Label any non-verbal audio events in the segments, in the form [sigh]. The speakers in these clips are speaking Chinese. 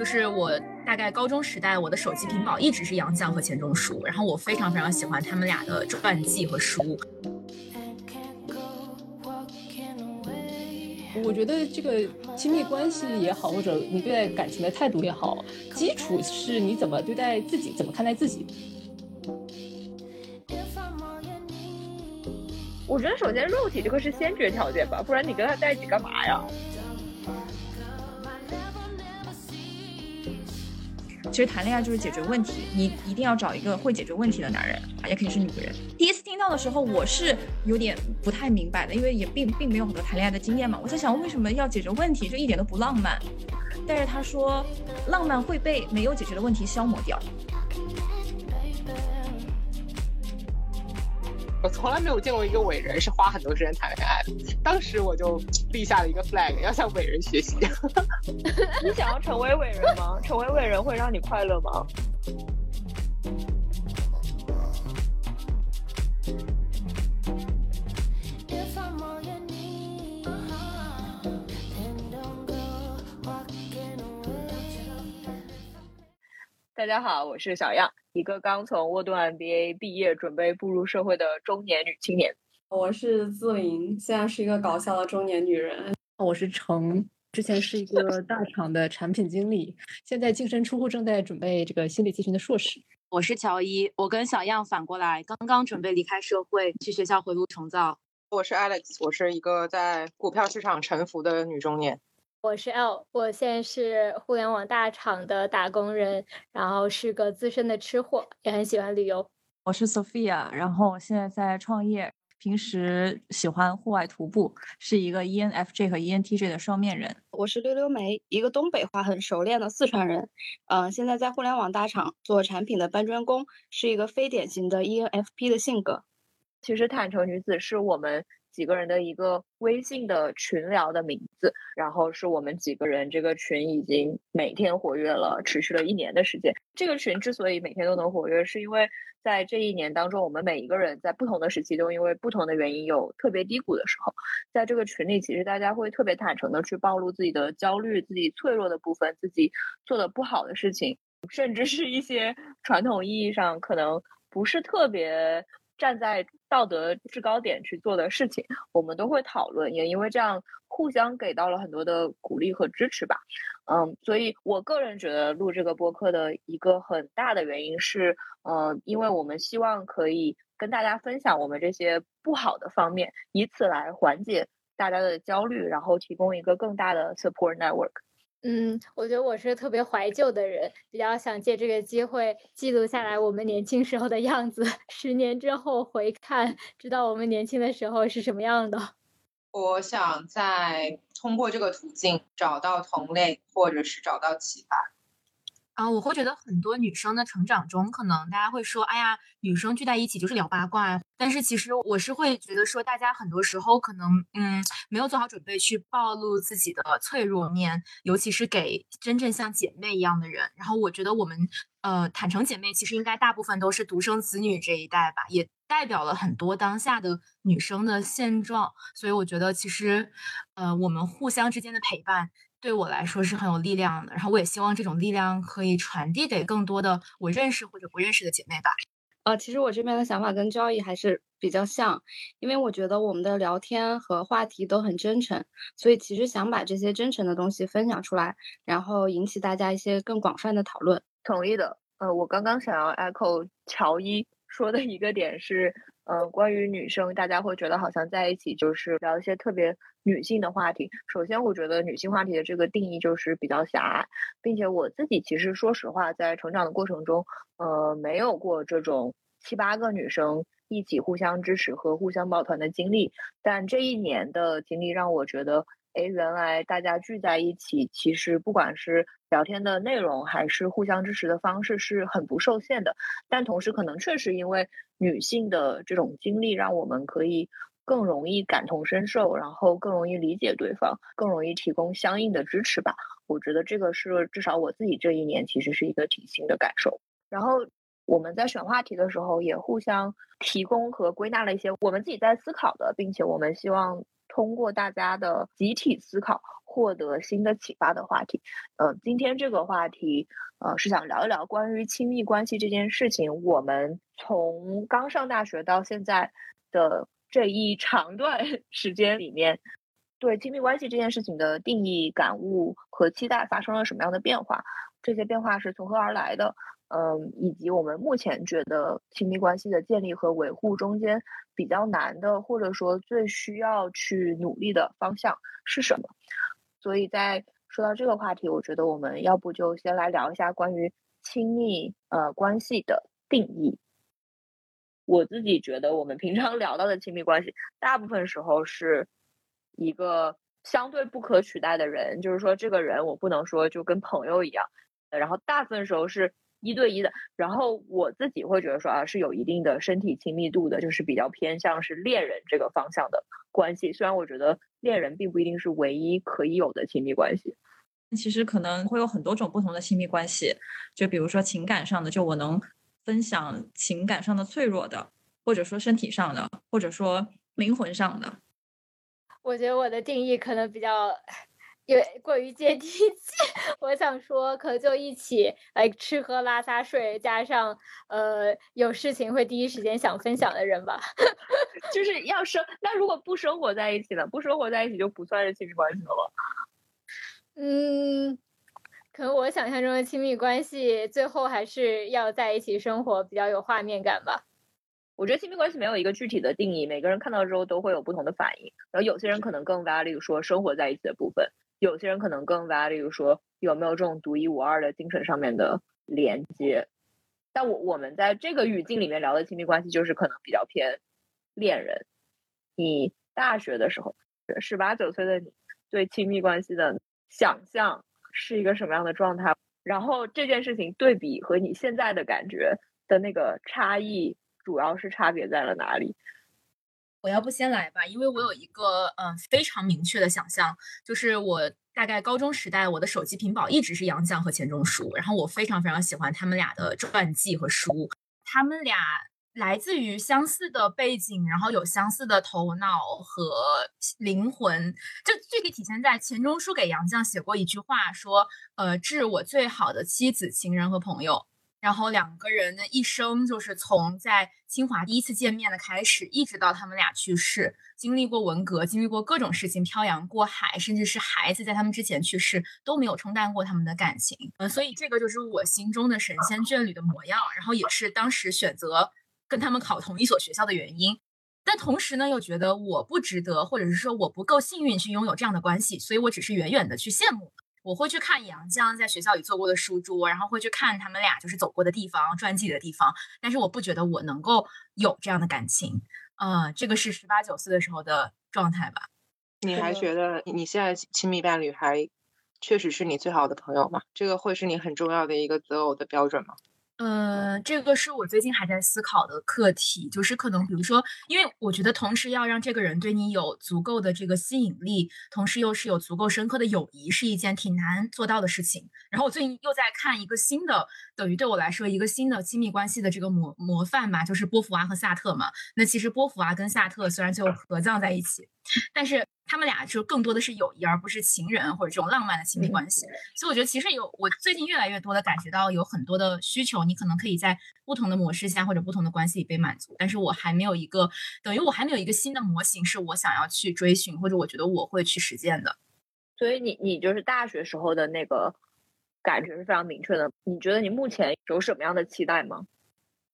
就是我大概高中时代，我的手机屏保一直是杨绛和钱钟书，然后我非常非常喜欢他们俩的传记和书。我觉得这个亲密关系也好，或者你对待感情的态度也好，基础是你怎么对待自己，怎么看待自己。我觉得首先肉体这个是先决条件吧，不然你跟他在一起干嘛呀？其实谈恋爱就是解决问题，你一定要找一个会解决问题的男人啊，也可以是女人。第一次听到的时候，我是有点不太明白的，因为也并并没有很多谈恋爱的经验嘛。我在想，为什么要解决问题，就一点都不浪漫？但是他说，浪漫会被没有解决的问题消磨掉。我从来没有见过一个伟人是花很多时间谈恋爱的。当时我就立下了一个 flag，要向伟人学习。[laughs] [laughs] 你想要成为伟人吗？成为伟人会让你快乐吗？大家好，我是小样，一个刚从沃顿 MBA 毕业，准备步入社会的中年女青年。我是自林，现在是一个搞笑的中年女人。我是程，之前是一个大厂的产品经理，现在净身出户，正在准备这个心理咨询的硕士。我是乔伊，我跟小样反过来，刚刚准备离开社会，去学校回炉重造。我是 Alex，我是一个在股票市场沉浮的女中年。我是 L，我现在是互联网大厂的打工人，然后是个资深的吃货，也很喜欢旅游。我是 Sophia，然后现在在创业，平时喜欢户外徒步，是一个 ENFJ 和 ENTJ 的双面人。我是溜溜梅，一个东北话很熟练的四川人，嗯，现在在互联网大厂做产品的搬砖工，是一个非典型的 ENFP 的性格。其实坦诚女子是我们。几个人的一个微信的群聊的名字，然后是我们几个人这个群已经每天活跃了，持续了一年的时间。这个群之所以每天都能活跃，是因为在这一年当中，我们每一个人在不同的时期都因为不同的原因有特别低谷的时候，在这个群里，其实大家会特别坦诚的去暴露自己的焦虑、自己脆弱的部分、自己做的不好的事情，甚至是一些传统意义上可能不是特别。站在道德制高点去做的事情，我们都会讨论，也因为这样互相给到了很多的鼓励和支持吧。嗯，所以我个人觉得录这个播客的一个很大的原因是，呃，因为我们希望可以跟大家分享我们这些不好的方面，以此来缓解大家的焦虑，然后提供一个更大的 support network。嗯，我觉得我是特别怀旧的人，比较想借这个机会记录下来我们年轻时候的样子，十年之后回看，知道我们年轻的时候是什么样的。我想在通过这个途径找到同类，或者是找到启发。啊，我会觉得很多女生的成长中，可能大家会说，哎呀，女生聚在一起就是聊八卦。但是其实我是会觉得说，大家很多时候可能，嗯，没有做好准备去暴露自己的脆弱面，尤其是给真正像姐妹一样的人。然后我觉得我们，呃，坦诚姐妹其实应该大部分都是独生子女这一代吧，也代表了很多当下的女生的现状。所以我觉得其实，呃，我们互相之间的陪伴。对我来说是很有力量的，然后我也希望这种力量可以传递给更多的我认识或者不认识的姐妹吧。呃，其实我这边的想法跟交易还是比较像，因为我觉得我们的聊天和话题都很真诚，所以其实想把这些真诚的东西分享出来，然后引起大家一些更广泛的讨论。同意的。呃，我刚刚想要 echo 乔伊说的一个点是。嗯，关于女生，大家会觉得好像在一起就是聊一些特别女性的话题。首先，我觉得女性话题的这个定义就是比较狭隘，并且我自己其实说实话，在成长的过程中，呃，没有过这种七八个女生一起互相支持和互相抱团的经历。但这一年的经历让我觉得。哎，原来大家聚在一起，其实不管是聊天的内容，还是互相支持的方式，是很不受限的。但同时，可能确实因为女性的这种经历，让我们可以更容易感同身受，然后更容易理解对方，更容易提供相应的支持吧。我觉得这个是至少我自己这一年其实是一个挺新的感受。然后我们在选话题的时候，也互相提供和归纳了一些我们自己在思考的，并且我们希望。通过大家的集体思考，获得新的启发的话题。呃，今天这个话题，呃，是想聊一聊关于亲密关系这件事情。我们从刚上大学到现在的这一长段 [laughs] 时间里面，对亲密关系这件事情的定义、感悟和期待发生了什么样的变化？这些变化是从何而来的？嗯，以及我们目前觉得亲密关系的建立和维护中间比较难的，或者说最需要去努力的方向是什么？所以在说到这个话题，我觉得我们要不就先来聊一下关于亲密呃关系的定义。我自己觉得，我们平常聊到的亲密关系，大部分时候是一个相对不可取代的人，就是说这个人我不能说就跟朋友一样，然后大部分时候是。一对一的，然后我自己会觉得说啊，是有一定的身体亲密度的，就是比较偏向是恋人这个方向的关系。虽然我觉得恋人并不一定是唯一可以有的亲密关系，其实可能会有很多种不同的亲密关系。就比如说情感上的，就我能分享情感上的脆弱的，或者说身体上的，或者说灵魂上的。我觉得我的定义可能比较。因为过于接地气，[laughs] 我想说，可能就一起来吃喝拉撒睡，加上呃有事情会第一时间想分享的人吧。[laughs] 就是要生，那如果不生活在一起呢？不生活在一起就不算是亲密关系了吗？嗯，可能我想象中的亲密关系，最后还是要在一起生活，比较有画面感吧。我觉得亲密关系没有一个具体的定义，每个人看到之后都会有不同的反应。然后有些人可能更 value 说生活在一起的部分。有些人可能更 value 说有没有这种独一无二的精神上面的连接，但我我们在这个语境里面聊的亲密关系就是可能比较偏恋人。你大学的时候，十八九岁的你对亲密关系的想象是一个什么样的状态？然后这件事情对比和你现在的感觉的那个差异，主要是差别在了哪里？我要不先来吧，因为我有一个嗯非常明确的想象，就是我大概高中时代，我的手机屏保一直是杨绛和钱钟书，然后我非常非常喜欢他们俩的传记和书，他们俩来自于相似的背景，然后有相似的头脑和灵魂，就具体体现在钱钟书给杨绛写过一句话，说呃致我最好的妻子、情人和朋友。然后两个人的一生，就是从在清华第一次见面的开始，一直到他们俩去世，经历过文革，经历过各种事情，漂洋过海，甚至是孩子在他们之前去世，都没有冲淡过他们的感情。嗯，所以这个就是我心中的神仙眷侣的模样，然后也是当时选择跟他们考同一所学校的原因。但同时呢，又觉得我不值得，或者是说我不够幸运去拥有这样的关系，所以我只是远远的去羡慕。我会去看杨绛在学校里做过的书桌，然后会去看他们俩就是走过的地方、传记的地方。但是我不觉得我能够有这样的感情，呃，这个是十八九岁的时候的状态吧。你还觉得你现在亲密伴侣还确实是你最好的朋友吗？这个会是你很重要的一个择偶的标准吗？呃，这个是我最近还在思考的课题，就是可能比如说，因为我觉得同时要让这个人对你有足够的这个吸引力，同时又是有足够深刻的友谊，是一件挺难做到的事情。然后我最近又在看一个新的，等于对我来说一个新的亲密关系的这个模模范吧，就是波伏娃和萨特嘛。那其实波伏娃跟萨特虽然最后合葬在一起，但是。他们俩就更多的是友谊，而不是情人或者这种浪漫的亲密关系。所以我觉得其实有我最近越来越多的感觉到有很多的需求，你可能可以在不同的模式下或者不同的关系里被满足。但是我还没有一个等于我还没有一个新的模型是我想要去追寻或者我觉得我会去实践的。所以你你就是大学时候的那个感觉是非常明确的。你觉得你目前有什么样的期待吗？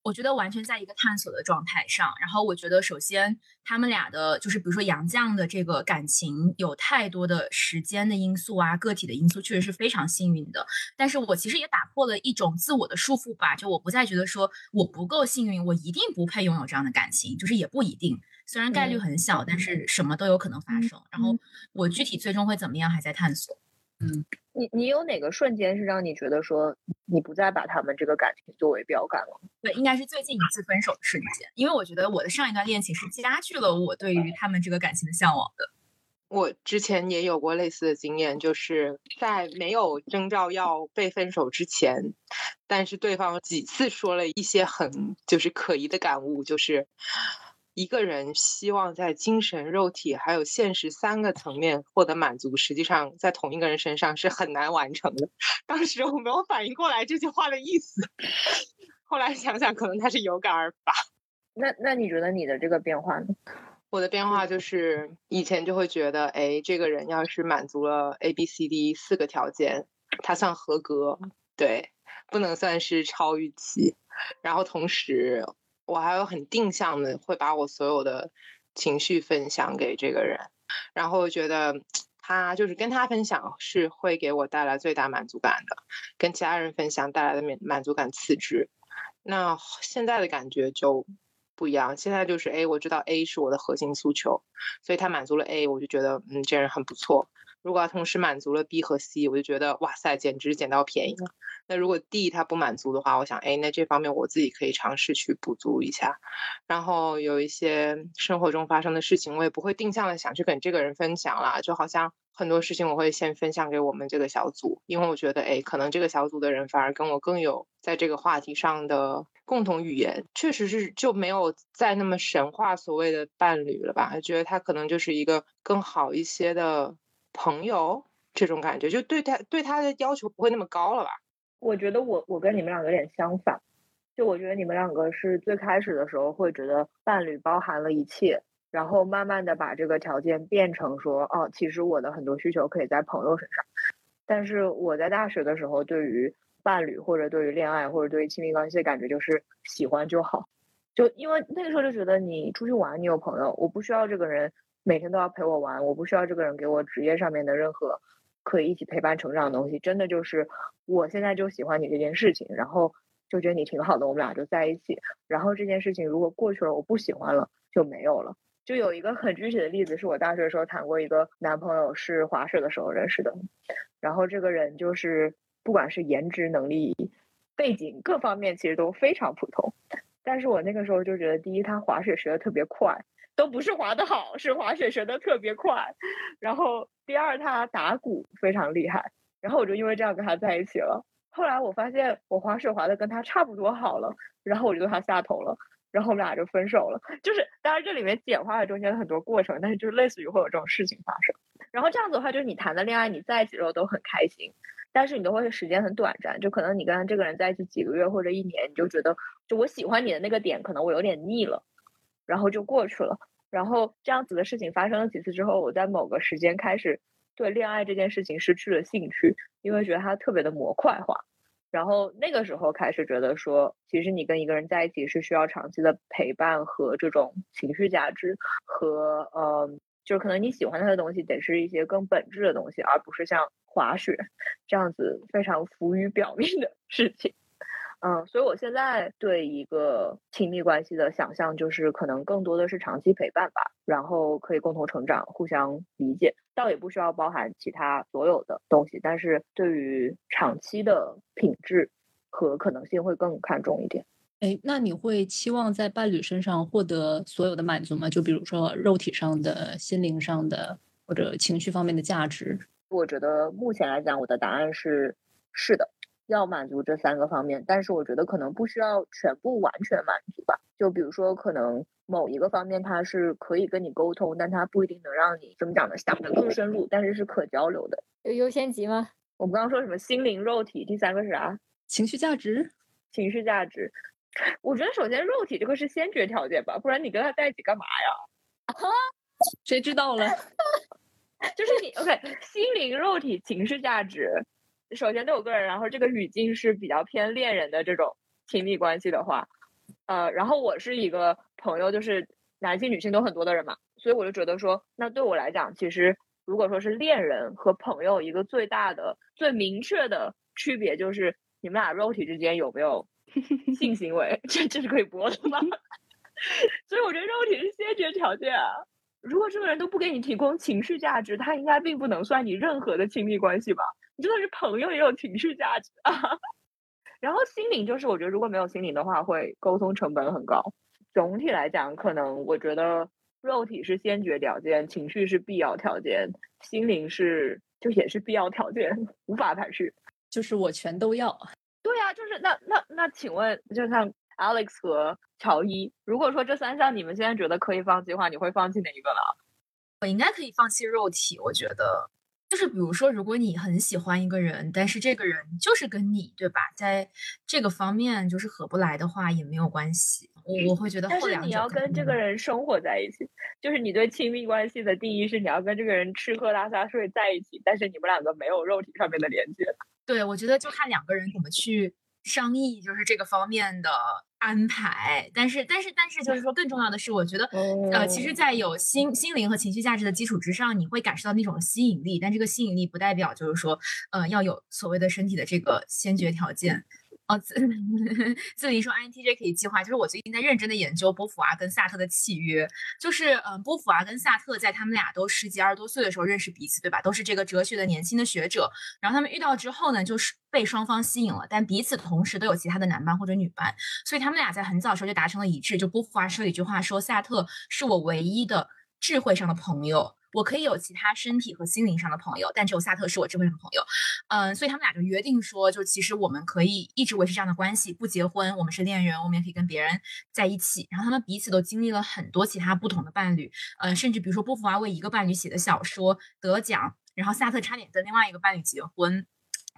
我觉得完全在一个探索的状态上，然后我觉得首先他们俩的，就是比如说杨绛的这个感情有太多的时间的因素啊，个体的因素，确实是非常幸运的。但是我其实也打破了一种自我的束缚吧，就我不再觉得说我不够幸运，我一定不配拥有这样的感情，就是也不一定，虽然概率很小，但是什么都有可能发生。然后我具体最终会怎么样，还在探索。嗯，你你有哪个瞬间是让你觉得说你不再把他们这个感情作为标杆了？对，应该是最近一次分手的瞬间，因为我觉得我的上一段恋情是加剧了我对于他们这个感情的向往的。我之前也有过类似的经验，就是在没有征兆要被分手之前，但是对方几次说了一些很就是可疑的感悟，就是一个人希望在精神、肉体还有现实三个层面获得满足，实际上在同一个人身上是很难完成的。[laughs] 当时我没有反应过来这句话的意思，[laughs] 后来想想，可能他是有感而发。那那你觉得你的这个变化呢？我的变化就是以前就会觉得，哎，这个人要是满足了 A、B、C、D 四个条件，他算合格，对，不能算是超预期。然后同时，我还有很定向的会把我所有的情绪分享给这个人，然后觉得他就是跟他分享是会给我带来最大满足感的，跟其他人分享带来的满满足感次之。那现在的感觉就。不一样，现在就是哎，我知道 A 是我的核心诉求，所以他满足了 A，我就觉得嗯，这人很不错。如果他同时满足了 B 和 C，我就觉得哇塞，简直捡到便宜了。那如果 D 他不满足的话，我想哎，那这方面我自己可以尝试去补足一下。然后有一些生活中发生的事情，我也不会定向的想去跟这个人分享啦，就好像很多事情我会先分享给我们这个小组，因为我觉得哎，可能这个小组的人反而跟我更有在这个话题上的。共同语言确实是就没有再那么神话所谓的伴侣了吧？觉得他可能就是一个更好一些的朋友，这种感觉就对他对他的要求不会那么高了吧？我觉得我我跟你们两个有点相反，就我觉得你们两个是最开始的时候会觉得伴侣包含了一切，然后慢慢的把这个条件变成说哦，其实我的很多需求可以在朋友身上，但是我在大学的时候对于。伴侣或者对于恋爱或者对于亲密关系的感觉就是喜欢就好，就因为那个时候就觉得你出去玩你有朋友，我不需要这个人每天都要陪我玩，我不需要这个人给我职业上面的任何可以一起陪伴成长的东西，真的就是我现在就喜欢你这件事情，然后就觉得你挺好的，我们俩就在一起，然后这件事情如果过去了我不喜欢了就没有了。就有一个很具体的例子，是我大学的时候谈过一个男朋友，是滑雪的时候认识的，然后这个人就是。不管是颜值、能力、背景各方面，其实都非常普通。但是我那个时候就觉得，第一，他滑雪学的特别快，都不是滑的好，是滑雪学的特别快。然后第二，他打鼓非常厉害。然后我就因为这样跟他在一起了。后来我发现我滑雪滑的跟他差不多好了，然后我就对他下头了。然后我们俩就分手了。就是当然这里面简化了中间的很多过程，但是就是类似于会有这种事情发生。然后这样子的话，就是你谈的恋爱，你在一起的时候都很开心。但是你都会时间很短暂，就可能你跟这个人在一起几个月或者一年，你就觉得就我喜欢你的那个点，可能我有点腻了，然后就过去了。然后这样子的事情发生了几次之后，我在某个时间开始对恋爱这件事情失去了兴趣，因为觉得它特别的模块化。然后那个时候开始觉得说，其实你跟一个人在一起是需要长期的陪伴和这种情绪价值和呃，就是可能你喜欢他的东西得是一些更本质的东西，而不是像。滑雪这样子非常浮于表面的事情，嗯，所以我现在对一个亲密关系的想象就是，可能更多的是长期陪伴吧，然后可以共同成长、互相理解，倒也不需要包含其他所有的东西，但是对于长期的品质和可能性会更看重一点。哎，那你会期望在伴侣身上获得所有的满足吗？就比如说肉体上的、心灵上的或者情绪方面的价值？我觉得目前来讲，我的答案是是的，要满足这三个方面。但是我觉得可能不需要全部完全满足吧。就比如说，可能某一个方面它是可以跟你沟通，但它不一定能让你怎么讲呢？想的更深入，但是是可交流的。有优先级吗？我们刚刚说什么心灵、肉体，第三个是啥？情绪价值。情绪价值。我觉得首先肉体这个是先决条件吧，不然你跟他在一起干嘛呀？啊谁知道了？[laughs] 就是你 OK，心灵、肉体、情绪价值，首先对我个人，然后这个语境是比较偏恋人的这种亲密关系的话，呃，然后我是一个朋友，就是男性、女性都很多的人嘛，所以我就觉得说，那对我来讲，其实如果说是恋人和朋友，一个最大的、最明确的区别就是你们俩肉体之间有没有 [laughs] 性行为，这这是可以播的吗？[laughs] [laughs] 所以我觉得肉体是先决条件啊。如果这个人都不给你提供情绪价值，他应该并不能算你任何的亲密关系吧？你就算是朋友也有情绪价值啊。[laughs] 然后心灵就是，我觉得如果没有心灵的话，会沟通成本很高。总体来讲，可能我觉得肉体是先决条件，情绪是必要条件，心灵是就也是必要条件，无法排斥。就是我全都要。对呀，就是那那那，请问就像 Alex 和乔伊。如果说这三项你们现在觉得可以放弃的话，你会放弃哪一个呢？我应该可以放弃肉体，我觉得。就是比如说，如果你很喜欢一个人，但是这个人就是跟你，对吧？在这个方面就是合不来的话，也没有关系。我我会觉得，但是你要跟这个人生活在一起，就是你对亲密关系的定义是你要跟这个人吃喝拉撒睡在一起，但是你们两个没有肉体上面的连接。对，我觉得就看两个人怎么去商议，就是这个方面的。安排，但是但是但是，就是说，更重要的是，我觉得，呃，其实，在有心心灵和情绪价值的基础之上，你会感受到那种吸引力，但这个吸引力不代表就是说，呃，要有所谓的身体的这个先决条件。哦，自 [laughs] 自林说 INTJ 可以计划，就是我最近在认真的研究波伏娃跟萨特的契约，就是嗯，波伏娃跟萨特在他们俩都十几二十多岁的时候认识彼此，对吧？都是这个哲学的年轻的学者，然后他们遇到之后呢，就是被双方吸引了，但彼此同时都有其他的男伴或者女伴，所以他们俩在很早的时候就达成了一致。就波伏娃说了一句话，说萨特是我唯一的智慧上的朋友。我可以有其他身体和心灵上的朋友，但只有萨特是我智慧上的朋友。嗯，所以他们俩就约定说，就其实我们可以一直维持这样的关系，不结婚，我们是恋人，我们也可以跟别人在一起。然后他们彼此都经历了很多其他不同的伴侣，嗯，甚至比如说波伏娃为一个伴侣写的小说得奖，然后萨特差点跟另外一个伴侣结婚。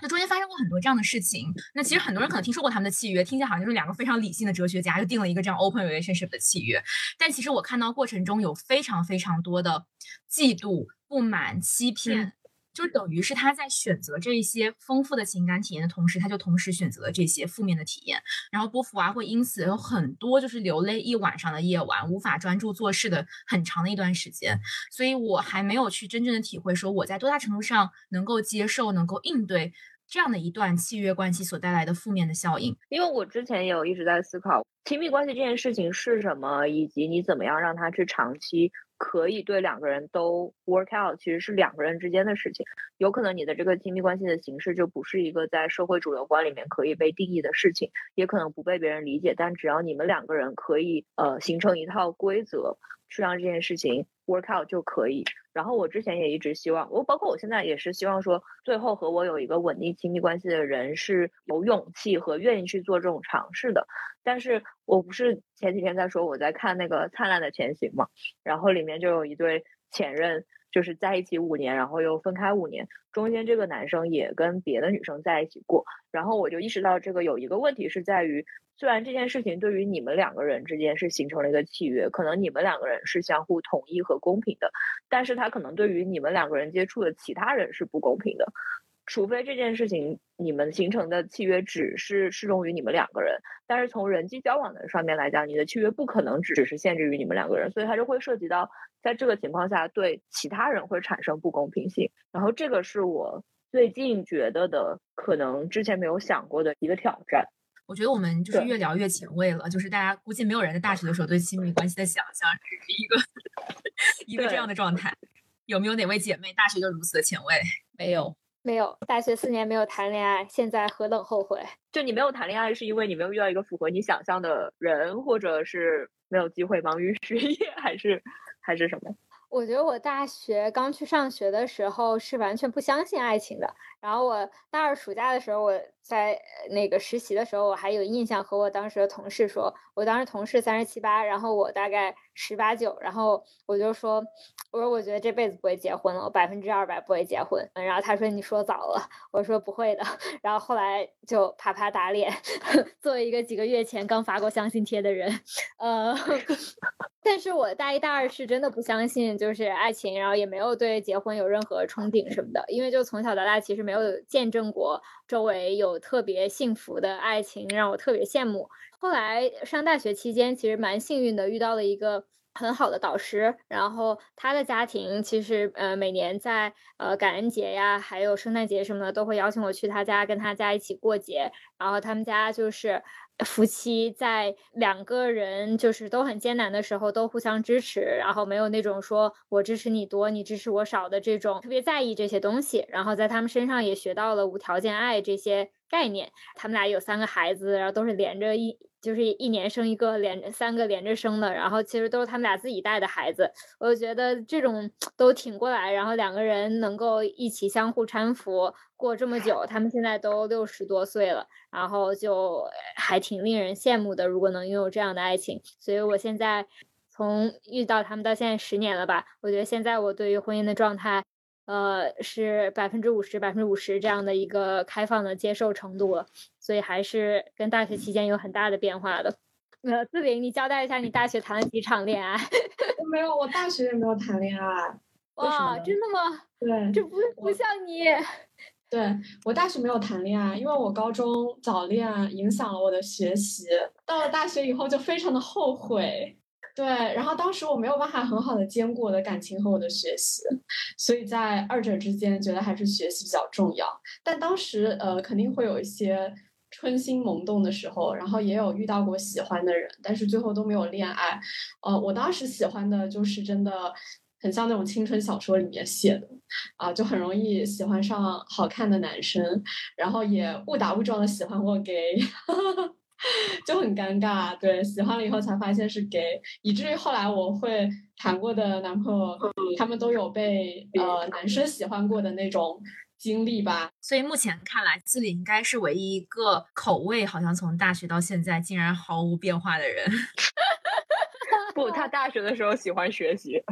那中间发生过很多这样的事情。那其实很多人可能听说过他们的契约，听起来好像就是两个非常理性的哲学家就定了一个这样 open relationship 的契约。但其实我看到过程中有非常非常多的嫉妒、不满、欺骗，就等于是他在选择这些丰富的情感体验的同时，他就同时选择了这些负面的体验。然后波伏娃会因此有很多就是流泪一晚上的夜晚，无法专注做事的很长的一段时间。所以我还没有去真正的体会说我在多大程度上能够接受、能够应对。这样的一段契约关系所带来的负面的效应，因为我之前也有一直在思考亲密关系这件事情是什么，以及你怎么样让它去长期可以对两个人都 work out，其实是两个人之间的事情。有可能你的这个亲密关系的形式就不是一个在社会主流观里面可以被定义的事情，也可能不被别人理解。但只要你们两个人可以呃形成一套规则，去让这件事情 work out 就可以。然后我之前也一直希望，我包括我现在也是希望说，最后和我有一个稳定亲密关系的人是有勇气和愿意去做这种尝试的。但是我不是前几天在说我在看那个《灿烂的前行》嘛，然后里面就有一对前任，就是在一起五年，然后又分开五年，中间这个男生也跟别的女生在一起过，然后我就意识到这个有一个问题是在于。虽然这件事情对于你们两个人之间是形成了一个契约，可能你们两个人是相互统一和公平的，但是他可能对于你们两个人接触的其他人是不公平的，除非这件事情你们形成的契约只是适用于你们两个人，但是从人际交往的上面来讲，你的契约不可能只是限制于你们两个人，所以它就会涉及到在这个情况下对其他人会产生不公平性，然后这个是我最近觉得的可能之前没有想过的一个挑战。我觉得我们就是越聊越前卫了，就是大家估计没有人在大学的时候对亲密关系的想象只是一个 [laughs] 一个这样的状态。有没有哪位姐妹大学就如此的前卫？没有，没有。大学四年没有谈恋爱，现在何等后悔！就你没有谈恋爱，是因为你没有遇到一个符合你想象的人，或者是没有机会忙于 [laughs] 学业，还是还是什么？我觉得我大学刚去上学的时候是完全不相信爱情的。然后我大二暑假的时候，我在那个实习的时候，我还有印象和我当时的同事说，我当时同事三十七八，然后我大概十八九，然后我就说，我说我觉得这辈子不会结婚了，我百分之二百不会结婚。然后他说你说早了，我说不会的。[laughs] 然后后来就啪啪打脸，[laughs] 作为一个几个月前刚发过相亲贴的人，呃，[laughs] 但是我大一大二是真的不相信就是爱情，然后也没有对结婚有任何憧憬什么的，因为就从小到大其实。没有见证过周围有特别幸福的爱情，让我特别羡慕。后来上大学期间，其实蛮幸运的，遇到了一个很好的导师。然后他的家庭其实呃每年在呃感恩节呀，还有圣诞节什么的，都会邀请我去他家跟他家一起过节。然后他们家就是。夫妻在两个人就是都很艰难的时候都互相支持，然后没有那种说我支持你多，你支持我少的这种特别在意这些东西。然后在他们身上也学到了无条件爱这些概念。他们俩有三个孩子，然后都是连着一，就是一年生一个，连着三个连着生的，然后其实都是他们俩自己带的孩子。我就觉得这种都挺过来，然后两个人能够一起相互搀扶过这么久，他们现在都六十多岁了，然后就还挺令人羡慕的。如果能拥有这样的爱情，所以我现在从遇到他们到现在十年了吧，我觉得现在我对于婚姻的状态。呃，是百分之五十、百分之五十这样的一个开放的接受程度了，所以还是跟大学期间有很大的变化的。呃，自玲，你交代一下你大学谈了几场恋爱？[laughs] 没有，我大学也没有谈恋爱。哇，真的吗？对，这不不像你。对我大学没有谈恋爱，因为我高中早恋影响了我的学习，到了大学以后就非常的后悔。对，然后当时我没有办法很好的兼顾我的感情和我的学习，所以在二者之间，觉得还是学习比较重要。但当时呃，肯定会有一些春心萌动的时候，然后也有遇到过喜欢的人，但是最后都没有恋爱。呃，我当时喜欢的就是真的很像那种青春小说里面写的啊，就很容易喜欢上好看的男生，然后也误打误撞的喜欢过 gay。[laughs] 就很尴尬，对，喜欢了以后才发现是 gay，以至于后来我会谈过的男朋友，他们都有被呃男生喜欢过的那种经历吧。所以目前看来，自己应该是唯一一个口味好像从大学到现在竟然毫无变化的人。[laughs] 不，他大学的时候喜欢学习。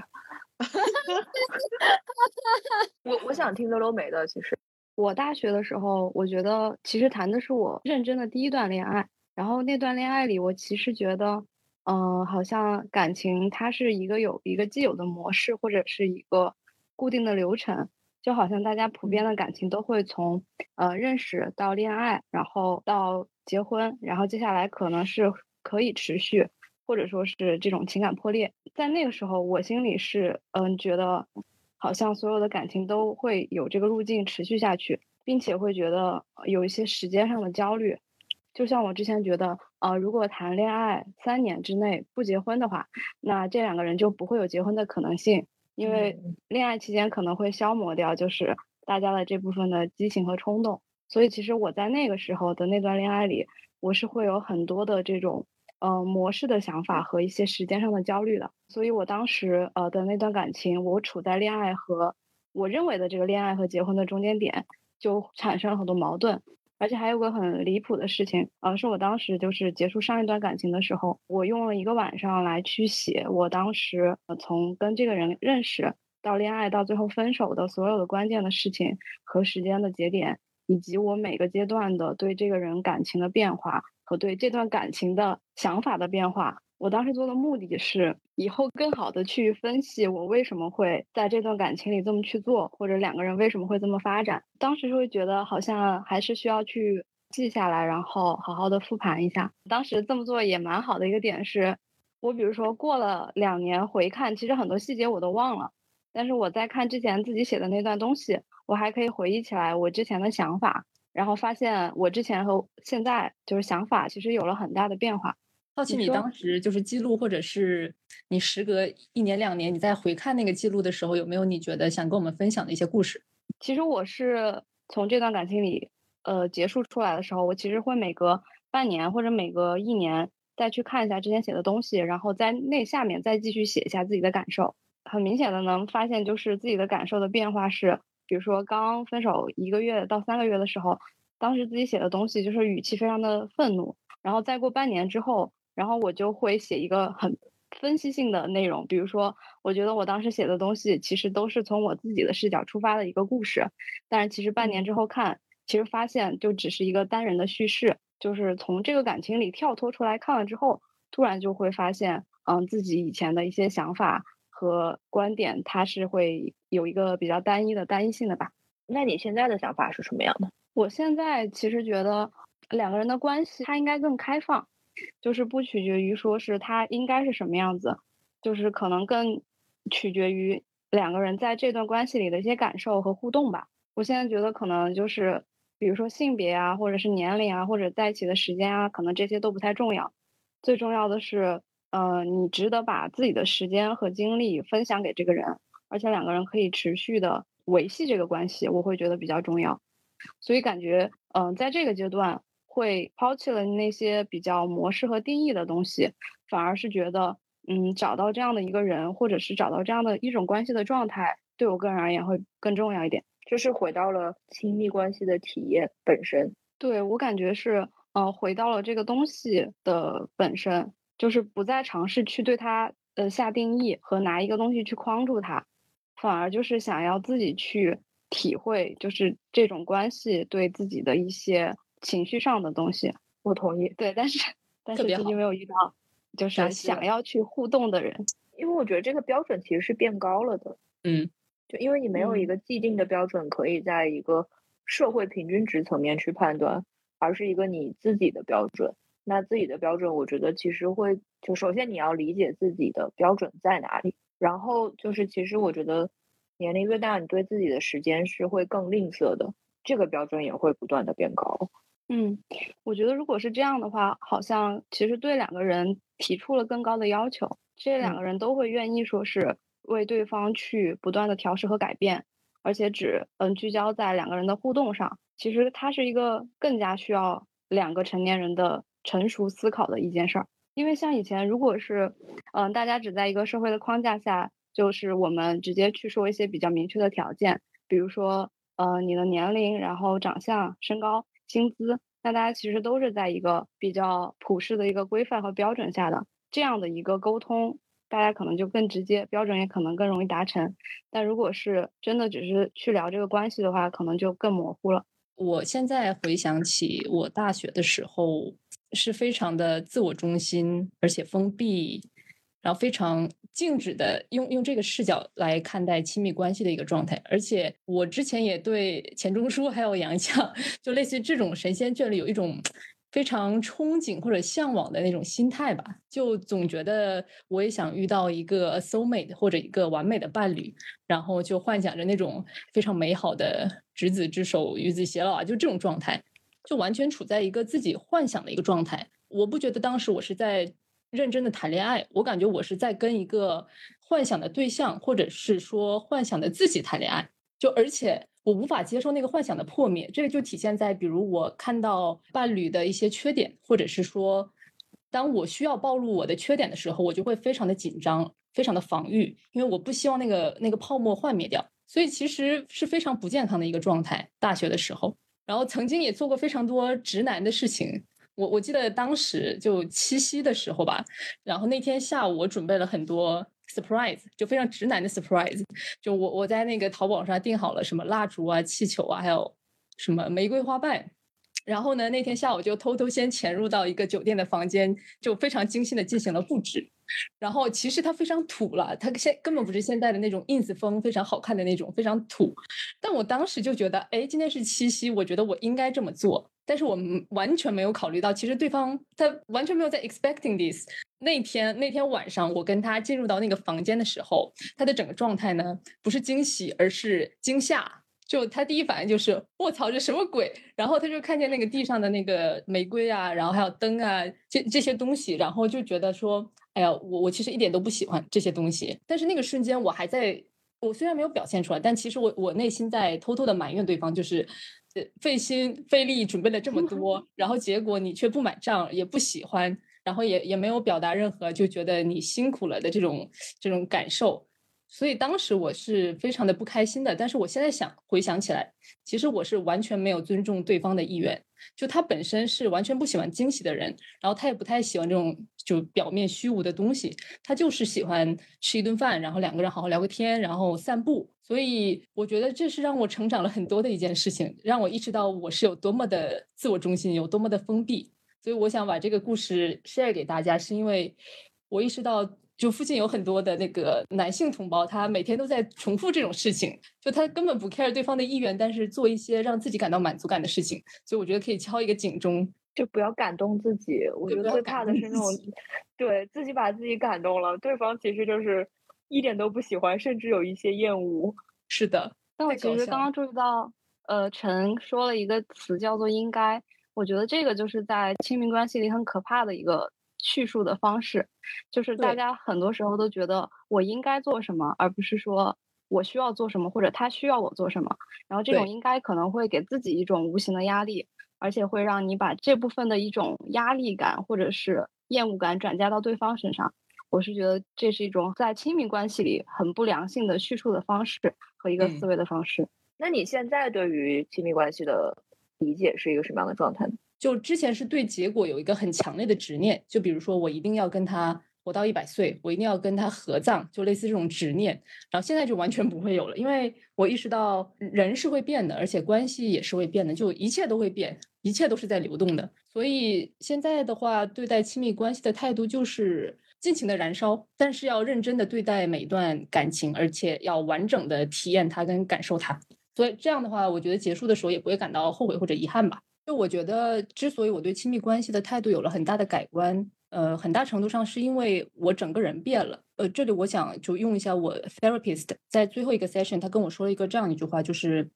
我我想听刘柔梅的，其实我大学的时候，我觉得其实谈的是我认真的第一段恋爱。然后那段恋爱里，我其实觉得，嗯，好像感情它是一个有一个既有的模式，或者是一个固定的流程，就好像大家普遍的感情都会从呃认识到恋爱，然后到结婚，然后接下来可能是可以持续，或者说是这种情感破裂。在那个时候，我心里是嗯觉得，好像所有的感情都会有这个路径持续下去，并且会觉得有一些时间上的焦虑。就像我之前觉得，呃，如果谈恋爱三年之内不结婚的话，那这两个人就不会有结婚的可能性，因为恋爱期间可能会消磨掉就是大家的这部分的激情和冲动。所以其实我在那个时候的那段恋爱里，我是会有很多的这种呃模式的想法和一些时间上的焦虑的。所以我当时呃的那段感情，我处在恋爱和我认为的这个恋爱和结婚的中间点，就产生了很多矛盾。而且还有个很离谱的事情，呃，是我当时就是结束上一段感情的时候，我用了一个晚上来去写我当时从跟这个人认识到恋爱到最后分手的所有的关键的事情和时间的节点，以及我每个阶段的对这个人感情的变化和对这段感情的想法的变化。我当时做的目的是，以后更好的去分析我为什么会在这段感情里这么去做，或者两个人为什么会这么发展。当时就会觉得好像还是需要去记下来，然后好好的复盘一下。当时这么做也蛮好的一个点是，我比如说过了两年回看，其实很多细节我都忘了，但是我在看之前自己写的那段东西，我还可以回忆起来我之前的想法，然后发现我之前和现在就是想法其实有了很大的变化。好奇你当时就是记录，或者是你时隔一年两年，你再回看那个记录的时候，有没有你觉得想跟我们分享的一些故事？其实我是从这段感情里，呃，结束出来的时候，我其实会每隔半年或者每隔一年再去看一下之前写的东西，然后在那下面再继续写一下自己的感受。很明显的能发现，就是自己的感受的变化是，比如说刚分手一个月到三个月的时候，当时自己写的东西就是语气非常的愤怒，然后再过半年之后。然后我就会写一个很分析性的内容，比如说，我觉得我当时写的东西其实都是从我自己的视角出发的一个故事，但是其实半年之后看，其实发现就只是一个单人的叙事，就是从这个感情里跳脱出来看了之后，突然就会发现，嗯，自己以前的一些想法和观点，它是会有一个比较单一的单一性的吧？那你现在的想法是什么样的？我现在其实觉得两个人的关系，它应该更开放。就是不取决于说是他应该是什么样子，就是可能更取决于两个人在这段关系里的一些感受和互动吧。我现在觉得可能就是，比如说性别啊，或者是年龄啊，或者在一起的时间啊，可能这些都不太重要。最重要的是，呃，你值得把自己的时间和精力分享给这个人，而且两个人可以持续的维系这个关系，我会觉得比较重要。所以感觉嗯、在这个阶段会抛弃了那些比较模式和定义的东西，反而是觉得嗯找到这样的一个人，或者是找到这样的一种关系的状态，对我个人而言会更重要一点。就是回到了亲密关系的体验本身。对我感觉是，呃，回到了这个东西的本身，就是不再尝试去对它呃下定义和拿一个东西去框住它，反而就是想要自己去体会，就是这种关系对自己的一些情绪上的东西。我同意。对，但是 [laughs] 但是最近没有遇到，就是想要去互动的人。因为我觉得这个标准其实是变高了的，嗯，就因为你没有一嗯个既定的标准，可以在一个社会平均值层面去判断，而是一个你自己的标准。那自己的标准，我觉得其实会就首先你要理解自己的标准在哪里，然后就是其实我觉得年龄越大，你对自己的时间是会更吝啬的，这个标准也会不断的变高。嗯，我觉得如果是这样的话，好像其实对两个人提出了更高的要求，这两嗯个人都会愿意说是为对方去不断的调试和改变，而且只嗯聚焦在两个人的互动上。其实它是一个更加需要两个成年人的成熟思考的一件事儿。因为像以前，如果是嗯大家只在一个社会的框架下，就是我们直接去说一些比较明确的条件，比如说呃你的年龄，然后长相、身高。薪资，那大家其实都是在一个比较普世的一个规范和标准下的这样的一个沟通，大家可能就更直接，标准也可能更容易达成。但如果是真的只是去聊这个关系的话，可能就更模糊了。我现在回想起我大学的时候，是非常的自我中心，而且封闭，然后非常静止的用用这个视角来看待亲密关系的一个状态。而且我之前也对钱钟书还有杨绛，就类似于这种神仙眷侣有一种非常憧憬或者向往的那种心态吧，就总觉得我也想遇到一个 soul mate 或者一个完美的伴侣，然后就幻想着那种非常美好的执子之手与子偕老啊，就这种状态，就完全处在一个自己幻想的一个状态。我不觉得当时我是在认真的谈恋爱，我感觉我是在跟一个幻想的对象，或者是说幻想的自己谈恋爱。就而且我无法接受那个幻想的破灭，这个就体现在比如我看到伴侣的一些缺点，或者是说，当我需要暴露我的缺点的时候，我就会非常的紧张，非常的防御，因为我不希望那个那个泡沫幻灭掉。所以其实是非常不健康的一个状态。大学的时候，然后曾经也做过非常多直男的事情。我我记得当时就七夕的时候吧，然后那天下午我准备了很多 surprise，就非常直男的 surprise。就我我在那个淘宝上订好了什么蜡烛啊、气球啊，还有什么玫瑰花瓣。然后呢，那天下午就偷偷先潜入到一个酒店的房间，就非常精心的进行了布置。然后其实它非常土了，它现根本不是现在的那种 ins 风，非常好看的那种，非常土。但我当时就觉得，哎，今天是七夕，我觉得我应该这么做。但是我们完全没有考虑到，其实对方他完全没有在 expecting this。那天那天晚上，我跟他进入到那个房间的时候，他的整个状态呢，不是惊喜，而是惊吓。就他第一反应就是卧槽，这什么鬼？然后他就看见那个地上的那个玫瑰啊，然后还有灯啊，这这些东西，然后就觉得说，哎呀，我我其实一点都不喜欢这些东西。但是那个瞬间，我还在，我虽然没有表现出来，但其实我我内心在偷偷的埋怨对方，就是，呃，费心费力准备了这么多，然后结果你却不买账，也不喜欢，然后也也没有表达任何就觉得你辛苦了的这种这种感受。所以当时我是非常的不开心的，但是我现在想回想起来，其实我是完全没有尊重对方的意愿。就他本身是完全不喜欢惊喜的人，然后他也不太喜欢这种就表面虚无的东西，他就是喜欢吃一顿饭，然后两个人好好聊个天，然后散步。所以我觉得这是让我成长了很多的一件事情，让我意识到我是有多么的自我中心，有多么的封闭。所以我想把这个故事 share 给大家，是因为我意识到。就附近有很多的那个男性同胞，他每天都在重复这种事情，就他根本不 care 对方的意愿，但是做一些让自己感到满足感的事情，所以我觉得可以敲一个警钟，就不要感动自己。我觉得最怕的是那种，[laughs] 对自己把自己感动了，对方其实就是一点都不喜欢，甚至有一些厌恶。是的，[laughs] 但我其实刚刚注意到，呃，陈说了一个词叫做“应该”，我觉得这个就是在亲密关系里很可怕的一个。叙述的方式，就是大家很多时候都觉得我应该做什么，而不是说我需要做什么，或者他需要我做什么。然后这种应该可能会给自己一种无形的压力，而且会让你把这部分的一种压力感或者是厌恶感转嫁到对方身上。我是觉得这是一种在亲密关系里很不良性的叙述的方式和一个嗯思维的方式。那你现在对于亲密关系的理解是一个什么样的状态呢？就之前是对结果有一个很强烈的执念，就比如说我一定要跟他活到一百岁，我一定要跟他合葬，就类似这种执念。然后现在就完全不会有了，因为我意识到人是会变的，而且关系也是会变的，就一切都会变，一切都是在流动的。所以现在的话，对待亲密关系的态度就是尽情的燃烧，但是要认真的对待每一段感情，而且要完整的体验它跟感受它。所以这样的话，我觉得结束的时候也不会感到后悔或者遗憾吧。就我觉得，之所以我对亲密关系的态度有了很大的改观，呃，很大程度上是因为我整个人变了。呃，这里我想就用一下我 therapist 在最后一个 session，他跟我说了一个这样一句话，就是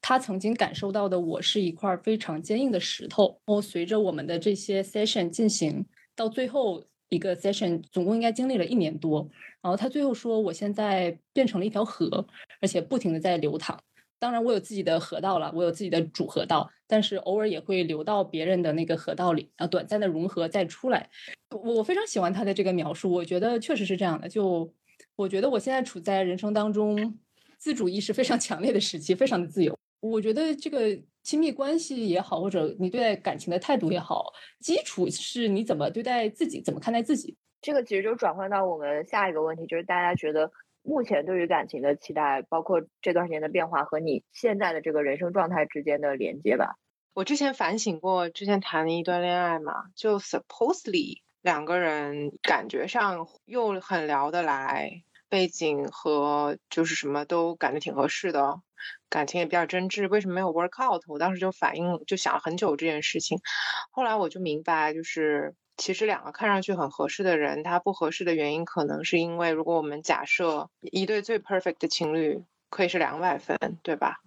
他曾经感受到的我是一块非常坚硬的石头。然后随着我们的这些 session 进行到最后一个 session，总共应该经历了一年多。然后他最后说，我现在变成了一条河，而且不停的在流淌。当然，我有自己的河道了，我有自己的主河道，但是偶尔也会流到别人的那个河道里，然后短暂的融合再出来。我我非常喜欢他的这个描述，我觉得确实是这样的。就我觉得我现在处在人生当中自主意识非常强烈的时期，非常的自由。我觉得这个亲密关系也好，或者你对待感情的态度也好，基础是你怎么对待自己，怎么看待自己。这个其实就转换到我们下一个问题，就是大家觉得目前对于感情的期待，包括这段时间的变化和你现在的这个人生状态之间的连接吧。我之前反省过，之前谈了一段恋爱嘛，就 supposedly 两个人感觉上又很聊得来，背景和就是什么都感觉挺合适的，感情也比较真挚，为什么没有 work out？我当时就反应就想了很久这件事情，后来我就明白，就是其实两个看上去很合适的人，他不合适的原因可能是因为，如果我们假设一对最 perfect 的情侣可以是两百分，对吧？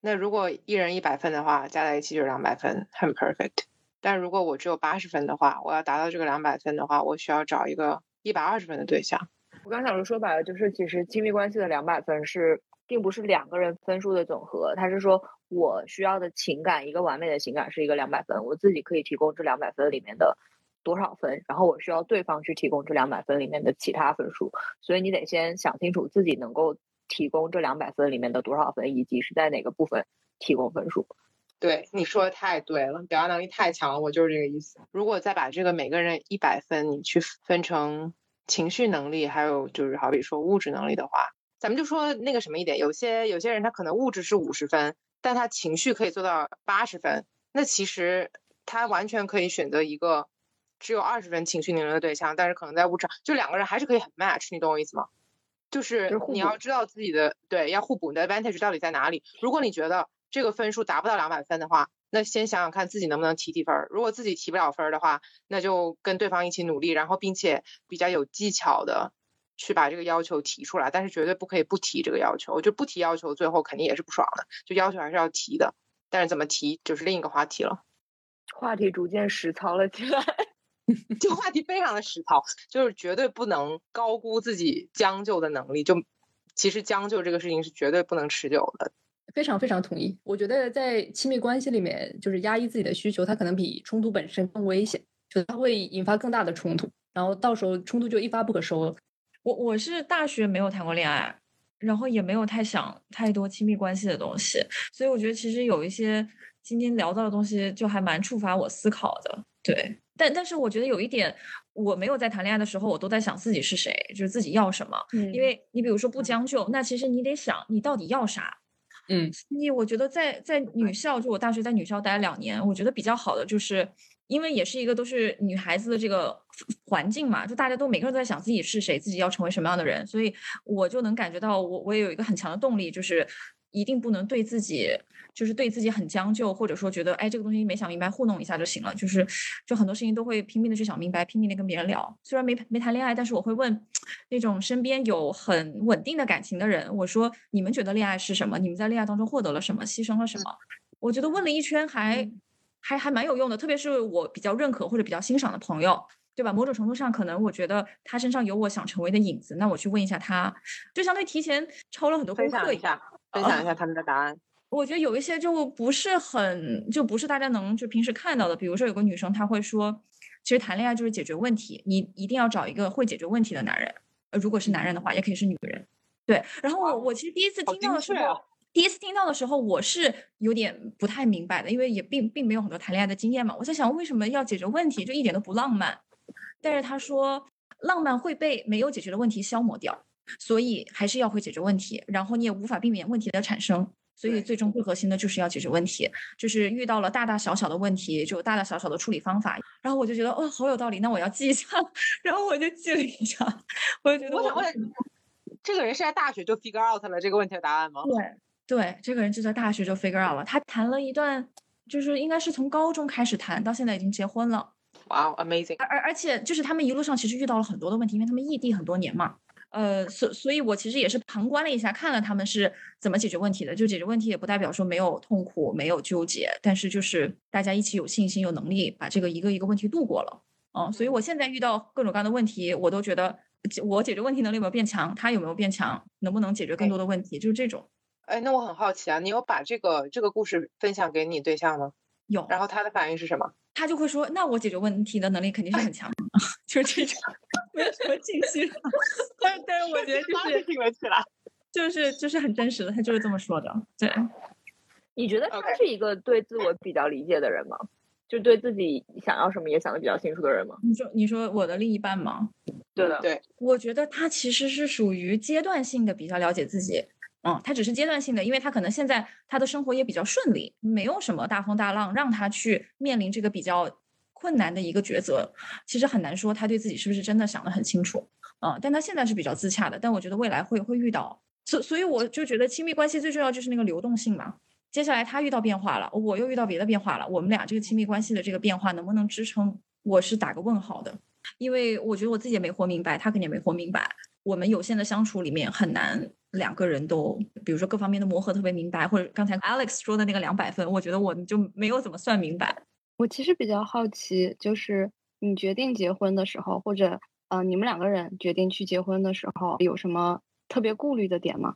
那如果一人一百分的话，加在一起就是两百分，很 perfect。但如果我只有八十分的话，我要达到这个两百分的话，我需要找一个一百二十分的对象。我刚想说，说白了就是，其实亲密关系的两百分是，并不是两个人分数的总和，它是说我需要的情感，一个完美的情感是一个两百分，我自己可以提供这两百分里面的多少分，然后我需要对方去提供这两百分里面的其他分数，所以你得先想清楚自己能够提供这两百分里面的多少分，以及是在哪个部分提供分数。对，你说的太对了，表达能力太强了，我就是这个意思。如果再把这个每个人一百分，你去分成情绪能力，还有就是好比说物质能力的话，咱们就说那个什么一点，有些有些人他可能物质是五十分，但他情绪可以做到八十分，那其实他完全可以选择一个只有二十分情绪能力的对象，但是可能在物质上，就两个人还是可以很 match，你懂我意思吗？就是你要知道自己的对要互补，你的 advantage 到底在哪里。如果你觉得这个分数达不到两百分的话，那先想想看自己能不能提提分儿。如果自己提不了分儿的话，那就跟对方一起努力，然后并且比较有技巧的去把这个要求提出来。但是绝对不可以不提这个要求，就不提要求，最后肯定也是不爽的。就要求还是要提的，但是怎么提就是另一个话题了。话题逐渐实操了起来。这个话题非常的实操，就是绝对不能高估自己将就的能力。就其实将就这个事情是绝对不能持久的。非常非常同意。我觉得在亲密关系里面，就是压抑自己的需求，它可能比冲突本身更危险，就它会引发更大的冲突，然后到时候冲突就一发不可收了。我我是大学没有谈过恋爱，然后也没有太想太多亲密关系的东西，所以我觉得其实有一些今天聊到的东西，就还蛮触发我思考的。对，但但是我觉得有一点，我没有在谈恋爱的时候，我都在想自己是谁，就是自己要什么。嗯因为你比如说不将就，那其实你得想你到底要啥。嗯，你我觉得在在女校，就我大学在女校待了两年，我觉得比较好的就是，因为也是一个都是女孩子的这个环境嘛，就大家都每个人都在想自己是谁，自己要成为什么样的人，所以我就能感觉到我我也有一个很强的动力，就是一定不能对自己就是对自己很将就，或者说觉得哎这个东西没想明白糊弄一下就行了，就是就很多事情都会拼命的去想明白，拼命的跟别人聊。虽然没没谈恋爱，但是我会问那种身边有很稳定的感情的人，我说你们觉得恋爱是什么？你们在恋爱当中获得了什么？牺牲了什么？我觉得问了一圈还还还蛮有用的，特别是我比较认可或者比较欣赏的朋友，对吧？某种程度上，可能我觉得他身上有我想成为的影子，那我去问一下他，就相对提前抄了很多功课分享一下，分享一下他们的答案。我觉得有一些就不是很，就不是大家能就平时看到的。比如说有个女生，她会说，其实谈恋爱就是解决问题，你一定要找一个会解决问题的男人。呃，如果是男人的话，也可以是女人。对，然后我我其实第一次听到的时候，第一次听到的时候，我是有点不太明白的，因为也并并没有很多谈恋爱的经验嘛。我在想，为什么要解决问题，就一点都不浪漫？但是他说，浪漫会被没有解决的问题消磨掉，所以还是要会解决问题，然后你也无法避免问题的产生。所以最终最核心的就是要解决问题，就是遇到了大大小小的问题，就大大小小的处理方法。然后我就觉得哦，好有道理，那我要记一下。[laughs] 然后我就记了一下，我就觉得我想问，这个人是在大学就 figure out 了这个问题的答案吗？对对，这个人就在大学就 figure out 了。他谈了一段，就是应该是从高中开始谈，到现在已经结婚了。哇，amazing！而而且就是他们一路上其实遇到了很多的问题，因为他们异地很多年嘛。呃，所所以，我其实也是旁观了一下，看了他们是怎么解决问题的。就解决问题也不代表说没有痛苦、没有纠结，但是就是大家一起有信心、有能力把这个一个一个问题度过了。嗯，所以我现在遇到各种各样的问题，我都觉得我解决问题能力有没有变强，他有没有变强，能不能解决更多的问题，就是这种。哎，那我很好奇啊，你有把这个这个故事分享给你对象吗？有。然后他的反应是什么？他就会说：“那我解决问题的能力肯定是很强的。” [laughs] 就这种，没有什么信息。但但是我觉得就是听了起来，就是就是很真实的，他就是这么说的。对，你觉得他是一个对自我比较理解的人吗？就对自己想要什么也想的比较清楚的人吗？你说你说我的另一半吗？对的，对，我觉得他其实是属于阶段性的比较了解自己。嗯，他只是阶段性的，因为他可能现在他的生活也比较顺利，没有什么大风大浪让他去面临这个比较困难的一个抉择。其实很难说他对自己是不是真的想得很清楚。嗯，但他现在是比较自洽的，但我觉得未来会会遇到。所所以我就觉得亲密关系最重要就是那个流动性嘛。接下来他遇到变化了，我又遇到别的变化了，我们俩这个亲密关系的这个变化能不能支撑？我是打个问号的，因为我觉得我自己也没活明白，他肯定也没活明白。我们有限的相处里面很难。两个人都，比如说各方面的磨合特别明白，或者刚才 Alex 说的那个两百分，我觉得我就没有怎么算明白。我其实比较好奇，就是你决定结婚的时候，或者呃你们两个人决定去结婚的时候，有什么特别顾虑的点吗？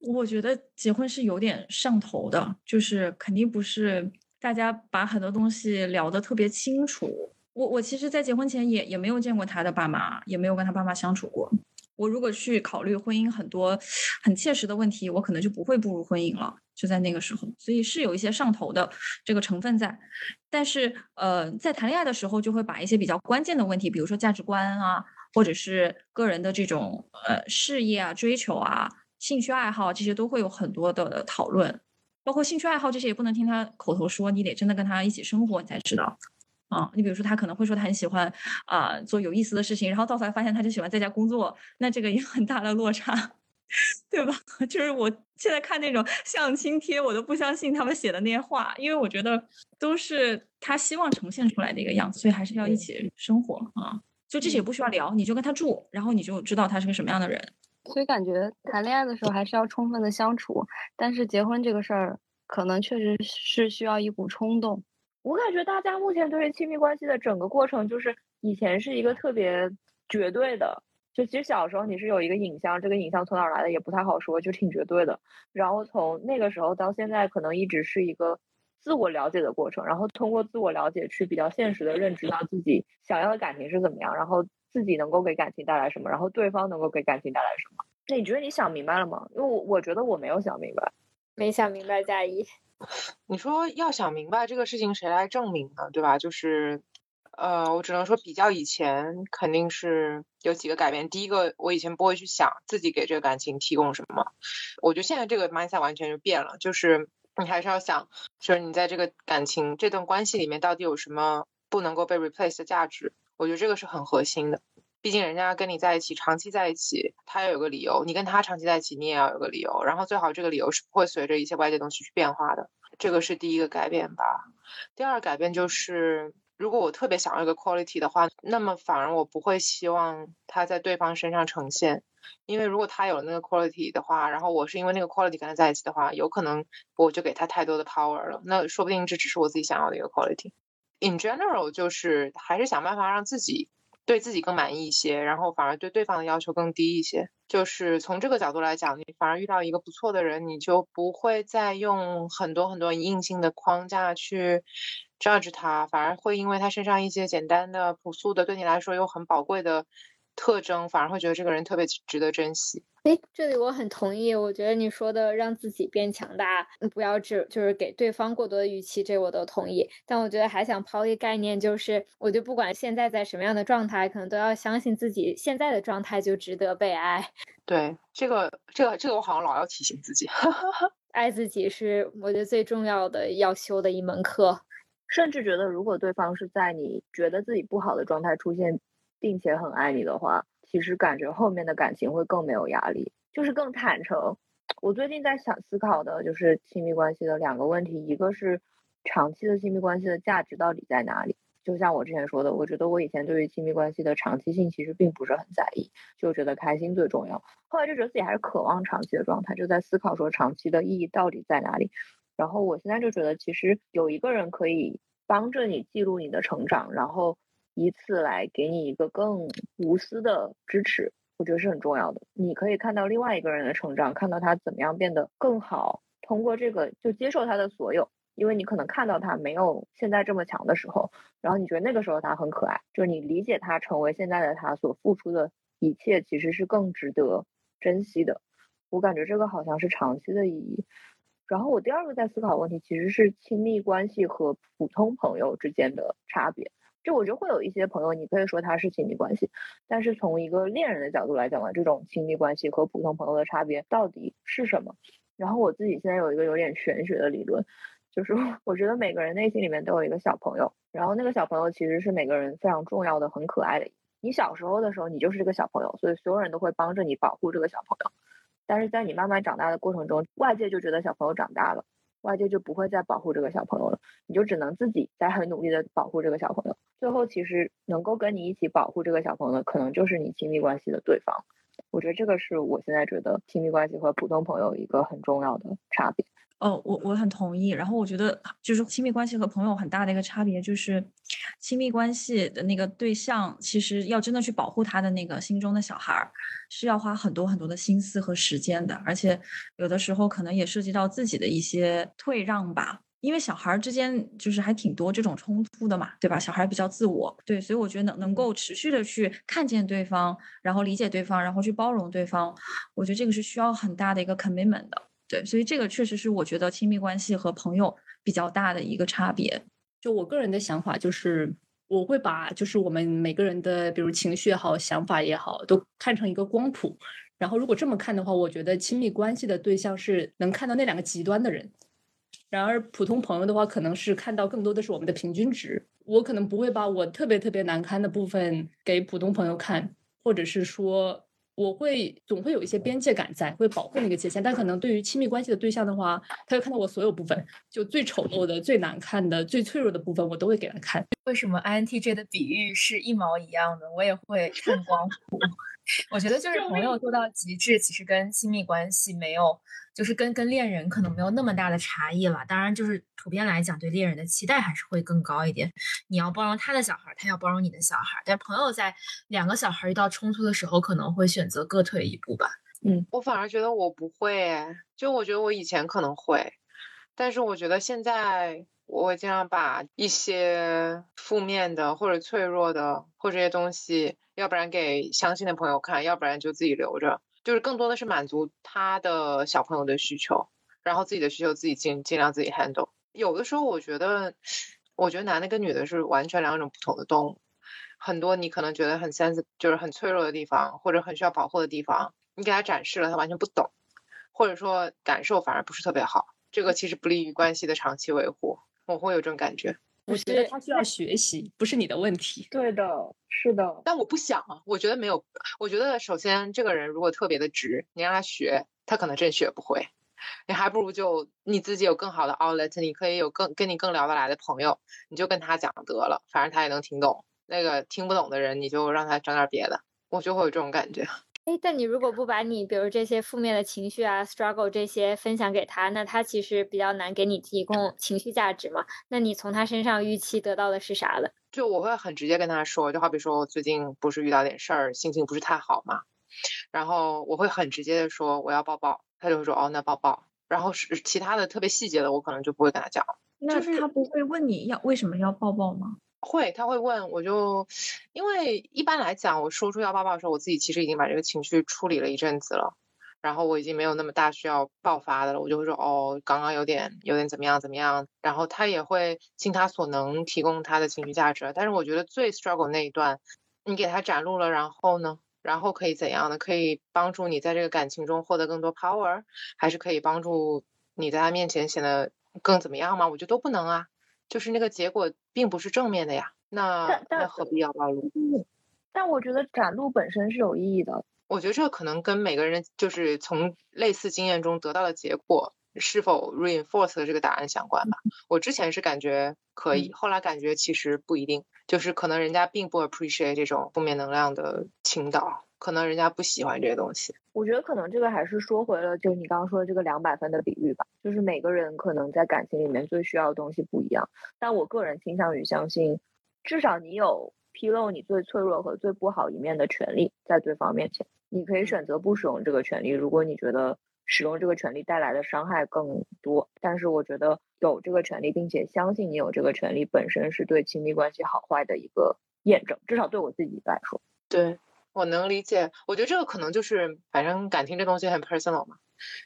我觉得结婚是有点上头的，就是肯定不是大家把很多东西聊得特别清楚。我我其实，在结婚前也也没有见过他的爸妈，也没有跟他爸妈相处过。我如果去考虑婚姻很多很切实的问题，我可能就不会步入婚姻了。就在那个时候，所以是有一些上头的这个成分在。但是，呃，在谈恋爱的时候，就会把一些比较关键的问题，比如说价值观啊，或者是个人的这种呃事业啊、追求啊、兴趣爱好这些，都会有很多的讨论。包括兴趣爱好这些，也不能听他口头说，你得真的跟他一起生活，你才知道。啊，你比如说他可能会说他很喜欢啊做有意思的事情，然后到头来发现他就喜欢在家工作，那这个也很大的落差，[laughs] 对吧？[laughs] 就是我现在看那种相亲贴，我都不相信他们写的那些话，因为我觉得都是他希望呈现出来的一个样子，所以还是要一起生活啊。就这些也不需要聊，你就跟他住，然后你就知道他是个什么样的人。所以感觉谈恋爱的时候还是要充分的相处，但是结婚这个事儿可能确实是需要一股冲动。我感觉大家目前对于亲密关系的整个过程，就是以前是一个特别绝对的，就其实小时候你是有一个影像，这个影像从哪儿来的也不太好说，就挺绝对的。然后从那个时候到现在，可能一直是一个自我了解的过程，然后通过自我了解去比较现实的认知到自己想要的感情是怎么样，然后自己能够给感情带来什么，然后对方能够给感情带来什么。那你觉得你想明白了吗？因为我我觉得我没有想明白，没想明白，嘉怡。你说要想明白这个事情，谁来证明呢？对吧？就是，呃，我只能说比较以前肯定是有几个改变。第一个，我以前不会去想自己给这个感情提供什么，我觉得现在这个 mindset 完全就变了。就是你还是要想，就是你在这个感情这段关系里面到底有什么不能够被 replace 的价值？我觉得这个是很核心的。毕竟人家跟你在一起，长期在一起，他要有个理由；你跟他长期在一起，你也要有个理由。然后最好这个理由是不会随着一些外界东西去变化的。这个是第一个改变吧。第二改变就是，如果我特别想要一个 quality 的话，那么反而我不会希望他在对方身上呈现。因为如果他有了那个 quality 的话，然后我是因为那个 quality 跟他在一起的话，有可能我就给他太多的 power 了。那说不定这只是我自己想要的一个 quality。In general，就是还是想办法让自己。对自己更满意一些，然后反而对对方的要求更低一些。就是从这个角度来讲，你反而遇到一个不错的人，你就不会再用很多很多硬性的框架去 judge 他，反而会因为他身上一些简单的、朴素的，对你来说又很宝贵的特征，反而会觉得这个人特别值得珍惜。哎，这里我很同意，我觉得你说的让自己变强大，不要只就是给对方过多的预期，这我都同意。但我觉得还想抛一个概念，就是我就不管现在在什么样的状态，可能都要相信自己现在的状态就值得被爱。[laughs] 对，这个这个这个我好像老要提醒自己，[laughs] 爱自己是我觉得最重要的要修的一门课。甚至觉得，如果对方是在你觉得自己不好的状态出现，并且很爱你的话。其实感觉后面的感情会更没有压力，就是更坦诚。我最近在想思考的就是亲密关系的两个问题，一个是长期的亲密关系的价值到底在哪里？就像我之前说的，我觉得我以前对于亲密关系的长期性其实并不是很在意，就觉得开心最重要。后来就觉得自己还是渴望长期的状态，就在思考说长期的意义到底在哪里。然后我现在就觉得，其实有一个人可以帮着你记录你的成长，然后。以此来给你一个更无私的支持，我觉得是很重要的。你可以看到另外一个人的成长，看到他怎么样变得更好。通过这个，就接受他的所有，因为你可能看到他没有现在这么强的时候，然后你觉得那个时候他很可爱，就是你理解他成为现在的他所付出的一切，其实是更值得珍惜的。我感觉这个好像是长期的意义。然后我第二个在思考问题，其实是亲密关系和普通朋友之间的差别。就我觉得会有一些朋友，你可以说他是亲密关系，但是从一个恋人的角度来讲呢，这种亲密关系和普通朋友的差别到底是什么？然后我自己现在有一个有点玄学的理论，就是 [laughs] 我觉得每个人内心里面都有一个小朋友，然后那个小朋友其实是每个人非常重要的、很可爱的。你小时候的时候，你就是这个小朋友，所以所有人都会帮着你保护这个小朋友。但是在你慢慢长大的过程中，外界就觉得小朋友长大了。外界就不会再保护这个小朋友了，你就只能自己在很努力的保护这个小朋友。最后，其实能够跟你一起保护这个小朋友的，可能就是你亲密关系的对方。我觉得这个是我现在觉得亲密关系和普通朋友一个很重要的差别。哦，我我很同意。然后我觉得，就是亲密关系和朋友很大的一个差别，就是亲密关系的那个对象，其实要真的去保护他的那个心中的小孩儿，是要花很多很多的心思和时间的，而且有的时候可能也涉及到自己的一些退让吧。因为小孩之间就是还挺多这种冲突的嘛，对吧？小孩比较自我，对，所以我觉得能能够持续的去看见对方，然后理解对方，然后去包容对方，我觉得这个是需要很大的一个 commitment 的。对，所以这个确实是我觉得亲密关系和朋友比较大的一个差别。就我个人的想法，就是我会把就是我们每个人的，比如情绪也好，想法也好，都看成一个光谱。然后如果这么看的话，我觉得亲密关系的对象是能看到那两个极端的人。然而普通朋友的话，可能是看到更多的是我们的平均值。我可能不会把我特别特别难堪的部分给普通朋友看，或者是说。我会总会有一些边界感在，会保护那个界限，但可能对于亲密关系的对象的话，他会看到我所有部分，就最丑陋的、最难看的、最脆弱的部分，我都会给他看。为什么 INTJ 的比喻是一毛一样的？我也会看光谱。我觉得就是朋友做到极致，其实跟亲密关系没有。就是跟跟恋人可能没有那么大的差异了，当然就是普遍来讲，对恋人的期待还是会更高一点。你要包容他的小孩，他要包容你的小孩，但朋友在两个小孩遇到冲突的时候，可能会选择各退一步吧。嗯，我反而觉得我不会，就我觉得我以前可能会，但是我觉得现在我会尽量把一些负面的或者脆弱的或这些东西，要不然给相信的朋友看，要不然就自己留着。就是更多的是满足他的小朋友的需求，然后自己的需求自己尽尽量自己 handle。有的时候我觉得，我觉得男的跟女的是完全两种不同的动物。很多你可能觉得很 sense，就是很脆弱的地方，或者很需要保护的地方，你给他展示了，他完全不懂，或者说感受反而不是特别好。这个其实不利于关系的长期维护。我会有这种感觉。我觉得他需要学习，不是你的问题。对的，是的。但我不想啊，我觉得没有。我觉得首先这个人如果特别的直，你让他学，他可能真学不会。你还不如就你自己有更好的 outlet，你可以有更跟你更聊得来的朋友，你就跟他讲得了，反正他也能听懂。那个听不懂的人，你就让他整点别的。我就会有这种感觉。哎，但你如果不把你比如这些负面的情绪啊、struggle 这些分享给他，那他其实比较难给你提供情绪价值嘛。那你从他身上预期得到的是啥的？就我会很直接跟他说，就好比说我最近不是遇到点事儿，心情不是太好嘛，然后我会很直接的说我要抱抱，他就会说哦那抱抱，然后是其他的特别细节的我可能就不会跟他讲。那他不会问你要为什么要抱抱吗？会，他会问，我就因为一般来讲，我说出要抱抱的时候，我自己其实已经把这个情绪处理了一阵子了，然后我已经没有那么大需要爆发的了，我就会说哦，刚刚有点有点怎么样怎么样，然后他也会尽他所能提供他的情绪价值，但是我觉得最 struggle 那一段，你给他展露了，然后呢，然后可以怎样呢？可以帮助你在这个感情中获得更多 power，还是可以帮助你在他面前显得更怎么样吗？我觉得都不能啊。就是那个结果并不是正面的呀，那那何必要暴露？但我觉得展露本身是有意义的。我觉得这个可能跟每个人就是从类似经验中得到的结果是否 reinforce 的这个答案相关吧。我之前是感觉可以，后来感觉其实不一定，就是可能人家并不 appreciate 这种负面能量的倾倒，可能人家不喜欢这些东西。我觉得可能这个还是说回了，就你刚刚说的这个两百分的比喻吧，就是每个人可能在感情里面最需要的东西不一样，但我个人倾向于相信，至少你有披露你最脆弱和最不好一面的权利在对方面前，你可以选择不使用这个权利，如果你觉得使用这个权利带来的伤害更多，但是我觉得有这个权利，并且相信你有这个权利本身是对亲密关系好坏的一个验证，至少对我自己来说。对。我能理解，我觉得这个可能就是，反正感情这东西很 personal 嘛，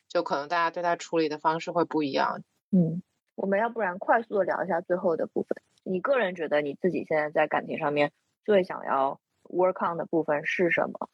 就可能大家对它处理的方式会不一样。嗯，我们要不然快速的聊一下最后的部分。你个人觉得你自己现在在感情上面最想要 work on 的部分是什么？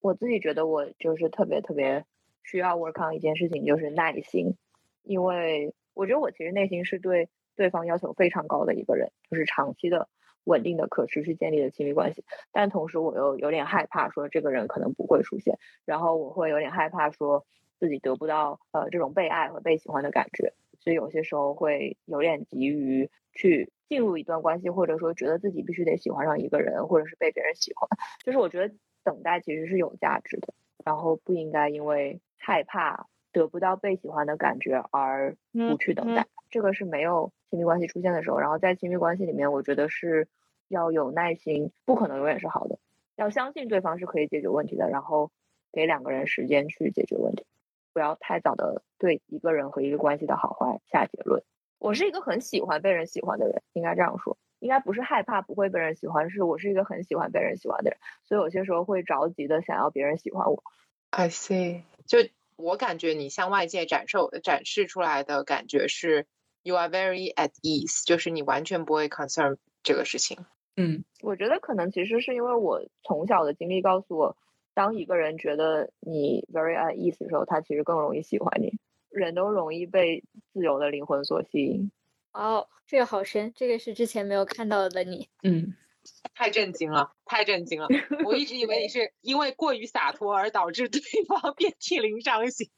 我自己觉得我就是特别特别需要 work on 一件事情，就是耐心，因为我觉得我其实内心是对对方要求非常高的一个人，就是长期的。稳定的、可持续建立的亲密关系，但同时我又有点害怕，说这个人可能不会出现，然后我会有点害怕，说自己得不到呃这种被爱和被喜欢的感觉，所以有些时候会有点急于去进入一段关系，或者说觉得自己必须得喜欢上一个人，或者是被别人喜欢。就是我觉得等待其实是有价值的，然后不应该因为害怕得不到被喜欢的感觉而不去等待。这个是没有亲密关系出现的时候，然后在亲密关系里面，我觉得是。要有耐心，不可能永远是好的。要相信对方是可以解决问题的，然后给两个人时间去解决问题，不要太早的对一个人和一个关系的好坏下结论。我是一个很喜欢被人喜欢的人，应该这样说，应该不是害怕不会被人喜欢，是我是一个很喜欢被人喜欢的人，所以有些时候会着急的想要别人喜欢我。I see，就我感觉你向外界展示展示出来的感觉是 you are very at ease，就是你完全不会 concern 这个事情。嗯，我觉得可能其实是因为我从小的经历告诉我，当一个人觉得你 very at ease 的时候，他其实更容易喜欢你。人都容易被自由的灵魂所吸引。哦，这个好深，这个是之前没有看到的你。嗯，太震惊了，太震惊了！[laughs] 我一直以为你是因为过于洒脱而导致对方遍体鳞伤型。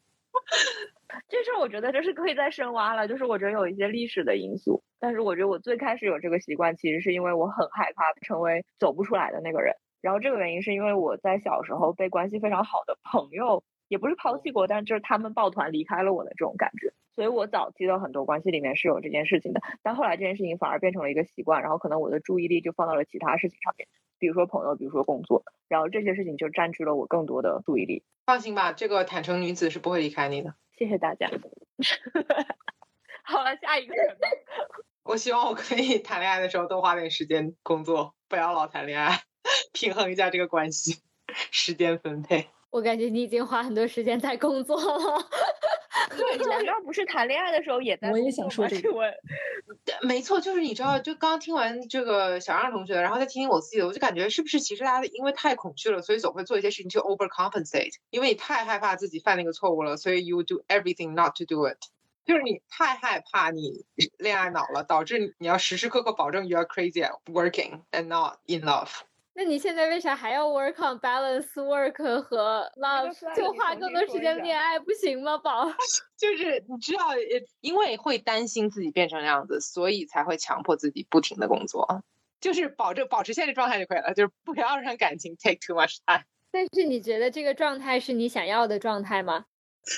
这事儿我觉得这是可以再深挖了，就是我觉得有一些历史的因素。但是我觉得我最开始有这个习惯，其实是因为我很害怕成为走不出来的那个人。然后这个原因是因为我在小时候被关系非常好的朋友，也不是抛弃过，但就是他们抱团离开了我的这种感觉。所以我早期的很多关系里面是有这件事情的，但后来这件事情反而变成了一个习惯，然后可能我的注意力就放到了其他事情上面，比如说朋友，比如说工作，然后这些事情就占据了我更多的注意力。放心吧，这个坦诚女子是不会离开你的。谢谢大家。[laughs] 好了，下一个人。我希望我可以谈恋爱的时候多花点时间工作，不要老谈恋爱，[laughs] 平衡一下这个关系，时间分配。我感觉你已经花很多时间在工作了。对，难 [laughs] 道不是谈恋爱的时候也在？我也想说这个。[laughs] 没错，就是你知道，就刚听完这个小样同学，然后再听听我自己的，我就感觉是不是其实大家因为太恐惧了，所以总会做一些事情去 overcompensate，因为你太害怕自己犯那个错误了，所以 you do everything not to do it。就是你太害怕你恋爱脑了，导致你要时时刻刻保证 you are crazy at working and not in love。那你现在为啥还要 work on balance work 和 [laughs] love？就花更多时间恋爱不行吗，宝？[laughs] 就是你知道，因为会担心自己变成那样子，所以才会强迫自己不停的工作，就是保证保持现在状态就可以了，就是不要让感情 take too much time。但是你觉得这个状态是你想要的状态吗？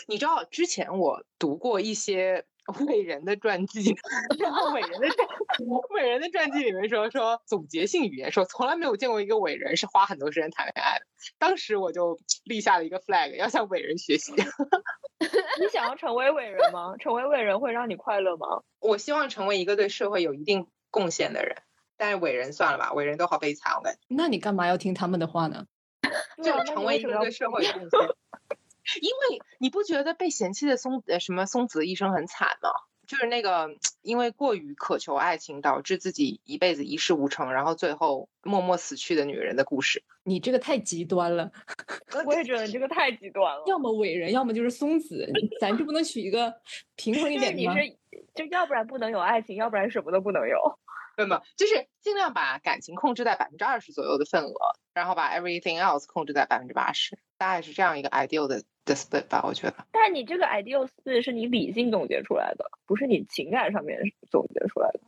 你知道之前我读过一些伟人的传记，然后伟人的传 [laughs] 伟人的传记里面说说总结性语言，说从来没有见过一个伟人是花很多时间谈恋爱的。当时我就立下了一个 flag，要向伟人学习。[laughs] 你想要成为伟人吗？成为伟人会让你快乐吗？[laughs] 我希望成为一个对社会有一定贡献的人，但是伟人算了吧，伟人都好悲惨，我感觉。那你干嘛要听他们的话呢？就成为一个对社会有贡献。因为你不觉得被嫌弃的松呃什么松子一生很惨吗？就是那个因为过于渴求爱情，导致自己一辈子一事无成，然后最后默默死去的女人的故事。你这个太极端了，我也觉得你这个太极端了。要么伟人，要么就是松子，[laughs] 咱就不能取一个平衡一 [laughs] 点吗？你是就要不然不能有爱情，要不然什么都不能有。就是尽量把感情控制在百分之二十左右的份额，然后把 everything else 控制在百分之八十，大概是这样一个 ideal 的的 split 吧，我觉得。但你这个 ideal split 是你理性总结出来的，不是你情感上面总结出来的。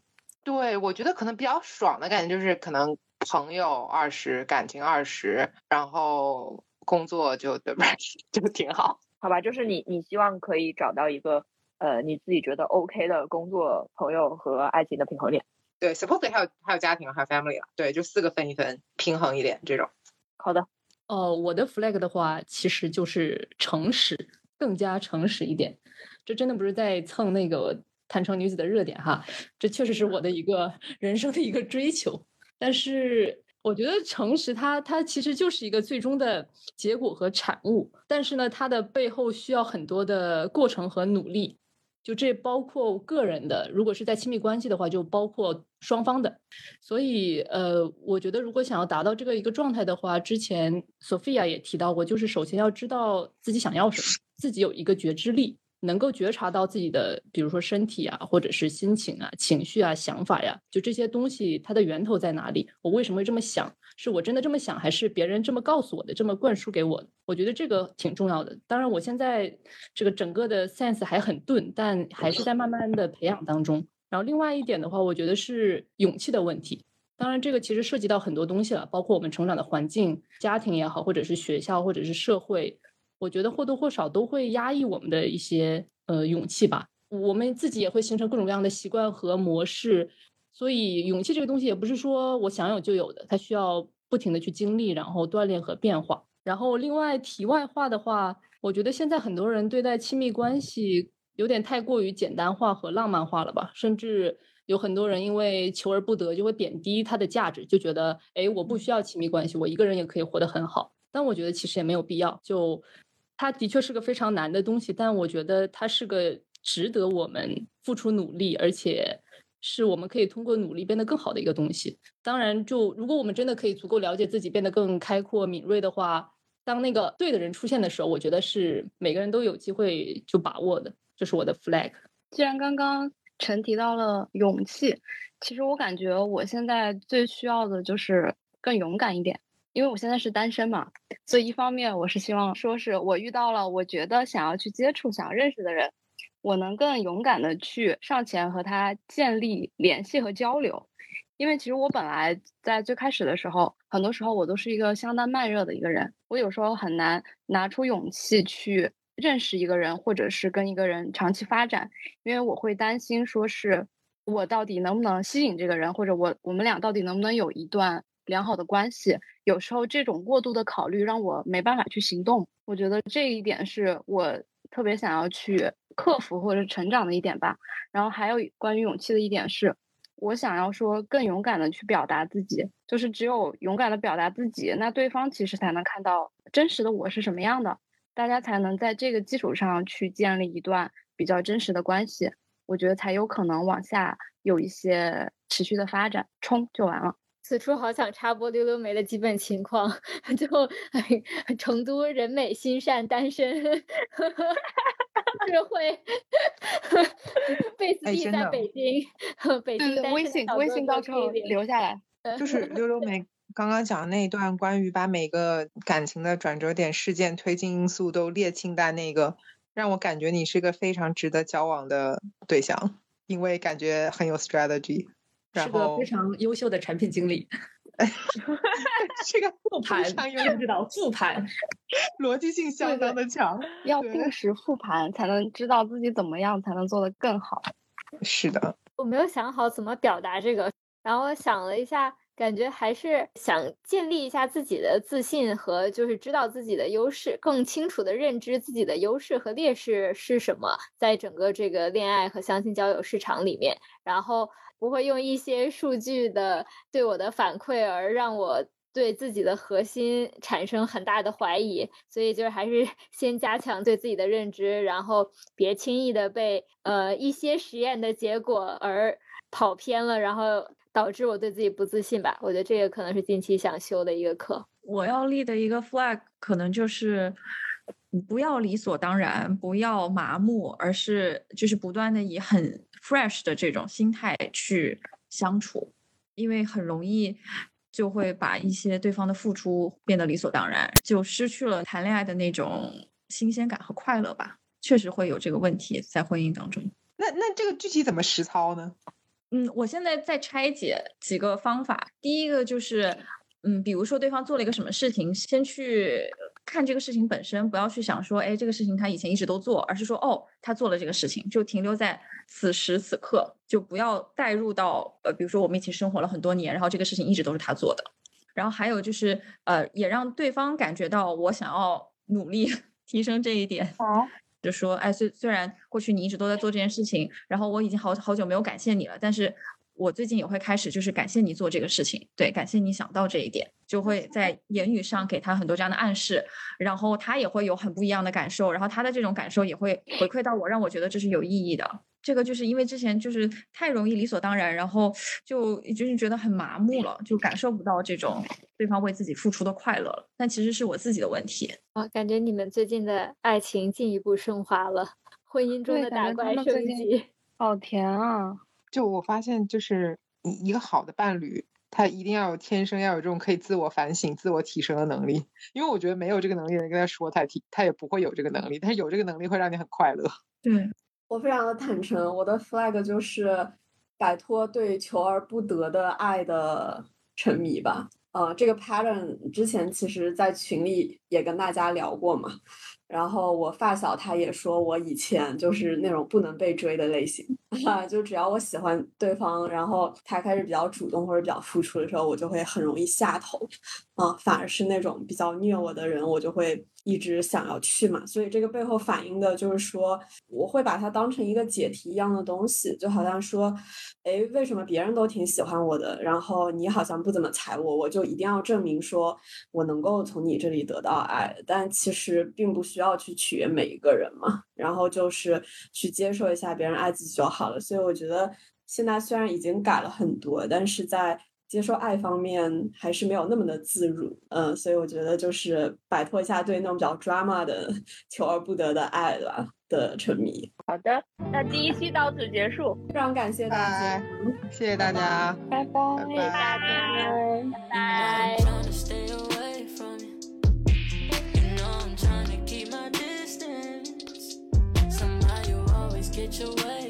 对，我觉得可能比较爽的感觉就是可能朋友二十，感情二十，然后工作就对吧，[laughs] 就挺好。好吧，就是你你希望可以找到一个呃你自己觉得 OK 的工作、朋友和爱情的平衡点。对，supposedly 还有还有家庭，还有 family 啊，对，就四个分一分，平衡一点这种。好的，哦，我的 flag 的话，其实就是诚实，更加诚实一点。这真的不是在蹭那个坦诚女子的热点哈，这确实是我的一个人生的一个追求。但是我觉得诚实，它它其实就是一个最终的结果和产物，但是呢，它的背后需要很多的过程和努力。就这包括个人的，如果是在亲密关系的话，就包括双方的。所以，呃，我觉得如果想要达到这个一个状态的话，之前 Sophia 也提到过，就是首先要知道自己想要什么，自己有一个觉知力，能够觉察到自己的，比如说身体啊，或者是心情啊、情绪啊、想法呀，就这些东西它的源头在哪里？我为什么会这么想？是我真的这么想，还是别人这么告诉我的，这么灌输给我的？我觉得这个挺重要的。当然，我现在这个整个的 sense 还很钝，但还是在慢慢的培养当中。然后另外一点的话，我觉得是勇气的问题。当然，这个其实涉及到很多东西了，包括我们成长的环境、家庭也好，或者是学校，或者是社会，我觉得或多或少都会压抑我们的一些呃勇气吧。我们自己也会形成各种各样的习惯和模式。所以，勇气这个东西也不是说我想有就有的，它需要不停的去经历，然后锻炼和变化。然后，另外题外话的话，我觉得现在很多人对待亲密关系有点太过于简单化和浪漫化了吧？甚至有很多人因为求而不得，就会贬低它的价值，就觉得，哎，我不需要亲密关系，我一个人也可以活得很好。但我觉得其实也没有必要。就它的确是个非常难的东西，但我觉得它是个值得我们付出努力，而且。是我们可以通过努力变得更好的一个东西。当然，就如果我们真的可以足够了解自己，变得更开阔、敏锐的话，当那个对的人出现的时候，我觉得是每个人都有机会就把握的。这是我的 flag。既然刚刚陈提到了勇气，其实我感觉我现在最需要的就是更勇敢一点，因为我现在是单身嘛。所以一方面我是希望说是我遇到了我觉得想要去接触、想要认识的人。我能更勇敢的去上前和他建立联系和交流，因为其实我本来在最开始的时候，很多时候我都是一个相当慢热的一个人，我有时候很难拿出勇气去认识一个人，或者是跟一个人长期发展，因为我会担心说是我到底能不能吸引这个人，或者我我们俩到底能不能有一段良好的关系，有时候这种过度的考虑让我没办法去行动，我觉得这一点是我特别想要去。克服或者成长的一点吧，然后还有关于勇气的一点是，我想要说更勇敢的去表达自己，就是只有勇敢的表达自己，那对方其实才能看到真实的我是什么样的，大家才能在这个基础上去建立一段比较真实的关系，我觉得才有可能往下有一些持续的发展，冲就完了。此处好想插播溜溜梅的基本情况，[laughs] 就成都人美心善单身，是会贝斯蒂在北京，北京微信微信到时候留下来。就是溜溜梅刚刚讲那一段关于把每个感情的转折点、事件、推进因素都列清单，那个让我感觉你是个非常值得交往的对象，因为感觉很有 strategy。是个非常优秀的产品经理。[laughs] 这个复盘，非常有知不知道复盘？逻辑性相当的强。要定时复盘，才能知道自己怎么样才能做得更好。是的，我没有想好怎么表达这个，然后我想了一下，感觉还是想建立一下自己的自信和就是知道自己的优势，更清楚的认知自己的优势和劣势是什么，在整个这个恋爱和相亲交友市场里面，然后不会用一些数据的对我的反馈而让我。对自己的核心产生很大的怀疑，所以就是还是 [laughs] 先加强对自己的认知，然后别轻易的被呃一些实验的结果而跑偏了，然后导致我对自己不自信吧。我觉得这个可能是近期想修的一个课。我要立的一个 flag 可能就是不要理所当然，不要麻木，而是就是不断的以很 fresh 的这种心态去相处，因为很容易。就会把一些对方的付出变得理所当然，就失去了谈恋爱的那种新鲜感和快乐吧。确实会有这个问题在婚姻当中。那那这个具体怎么实操呢？嗯，我现在在拆解几个方法。第一个就是，嗯，比如说对方做了一个什么事情，先去看这个事情本身，不要去想说，哎，这个事情他以前一直都做，而是说，哦，他做了这个事情，就停留在此时此刻，就不要带入到，呃，比如说我们一起生活了很多年，然后这个事情一直都是他做的。然后还有就是，呃，也让对方感觉到我想要努力 [laughs] 提升这一点。哦。[laughs] 就说，哎，虽虽然过去你一直都在做这件事情，然后我已经好好久没有感谢你了，但是我最近也会开始就是感谢你做这个事情，对，感谢你想到这一点，就会在言语上给他很多这样的暗示，然后他也会有很不一样的感受，然后他的这种感受也会回馈到我，让我觉得这是有意义的。这个就是因为之前就是太容易理所当然，然后就就是觉得很麻木了，就感受不到这种对方为自己付出的快乐了。但其实是我自己的问题。啊，感觉你们最近的爱情进一步升华了，婚姻中的打怪升级，好甜啊！就我发现，就是一个好的伴侣，他一定要有天生要有这种可以自我反省、自我提升的能力。因为我觉得没有这个能力的人跟他说，他提他也不会有这个能力。但是有这个能力会让你很快乐。[laughs] 对。我非常的坦诚，我的 flag 就是摆脱对求而不得的爱的沉迷吧。呃，这个 pattern 之前其实在群里也跟大家聊过嘛。然后我发小他也说我以前就是那种不能被追的类型，啊，[laughs] 就只要我喜欢对方，然后他开始比较主动或者比较付出的时候，我就会很容易下头，啊，反而是那种比较虐我的人，我就会一直想要去嘛。所以这个背后反映的就是说，我会把它当成一个解题一样的东西，就好像说，哎，为什么别人都挺喜欢我的，然后你好像不怎么睬我，我就一定要证明说我能够从你这里得到爱，但其实并不需。要去取悦每一个人嘛，然后就是去接受一下别人爱自己就好了。所以我觉得现在虽然已经改了很多，但是在接受爱方面还是没有那么的自如。嗯，所以我觉得就是摆脱一下对那种比较 drama 的求而不得的爱吧的沉迷。好的，那第一期到此结束，非常感谢大家，谢谢大家，拜拜，谢谢大家，拜拜。get your way,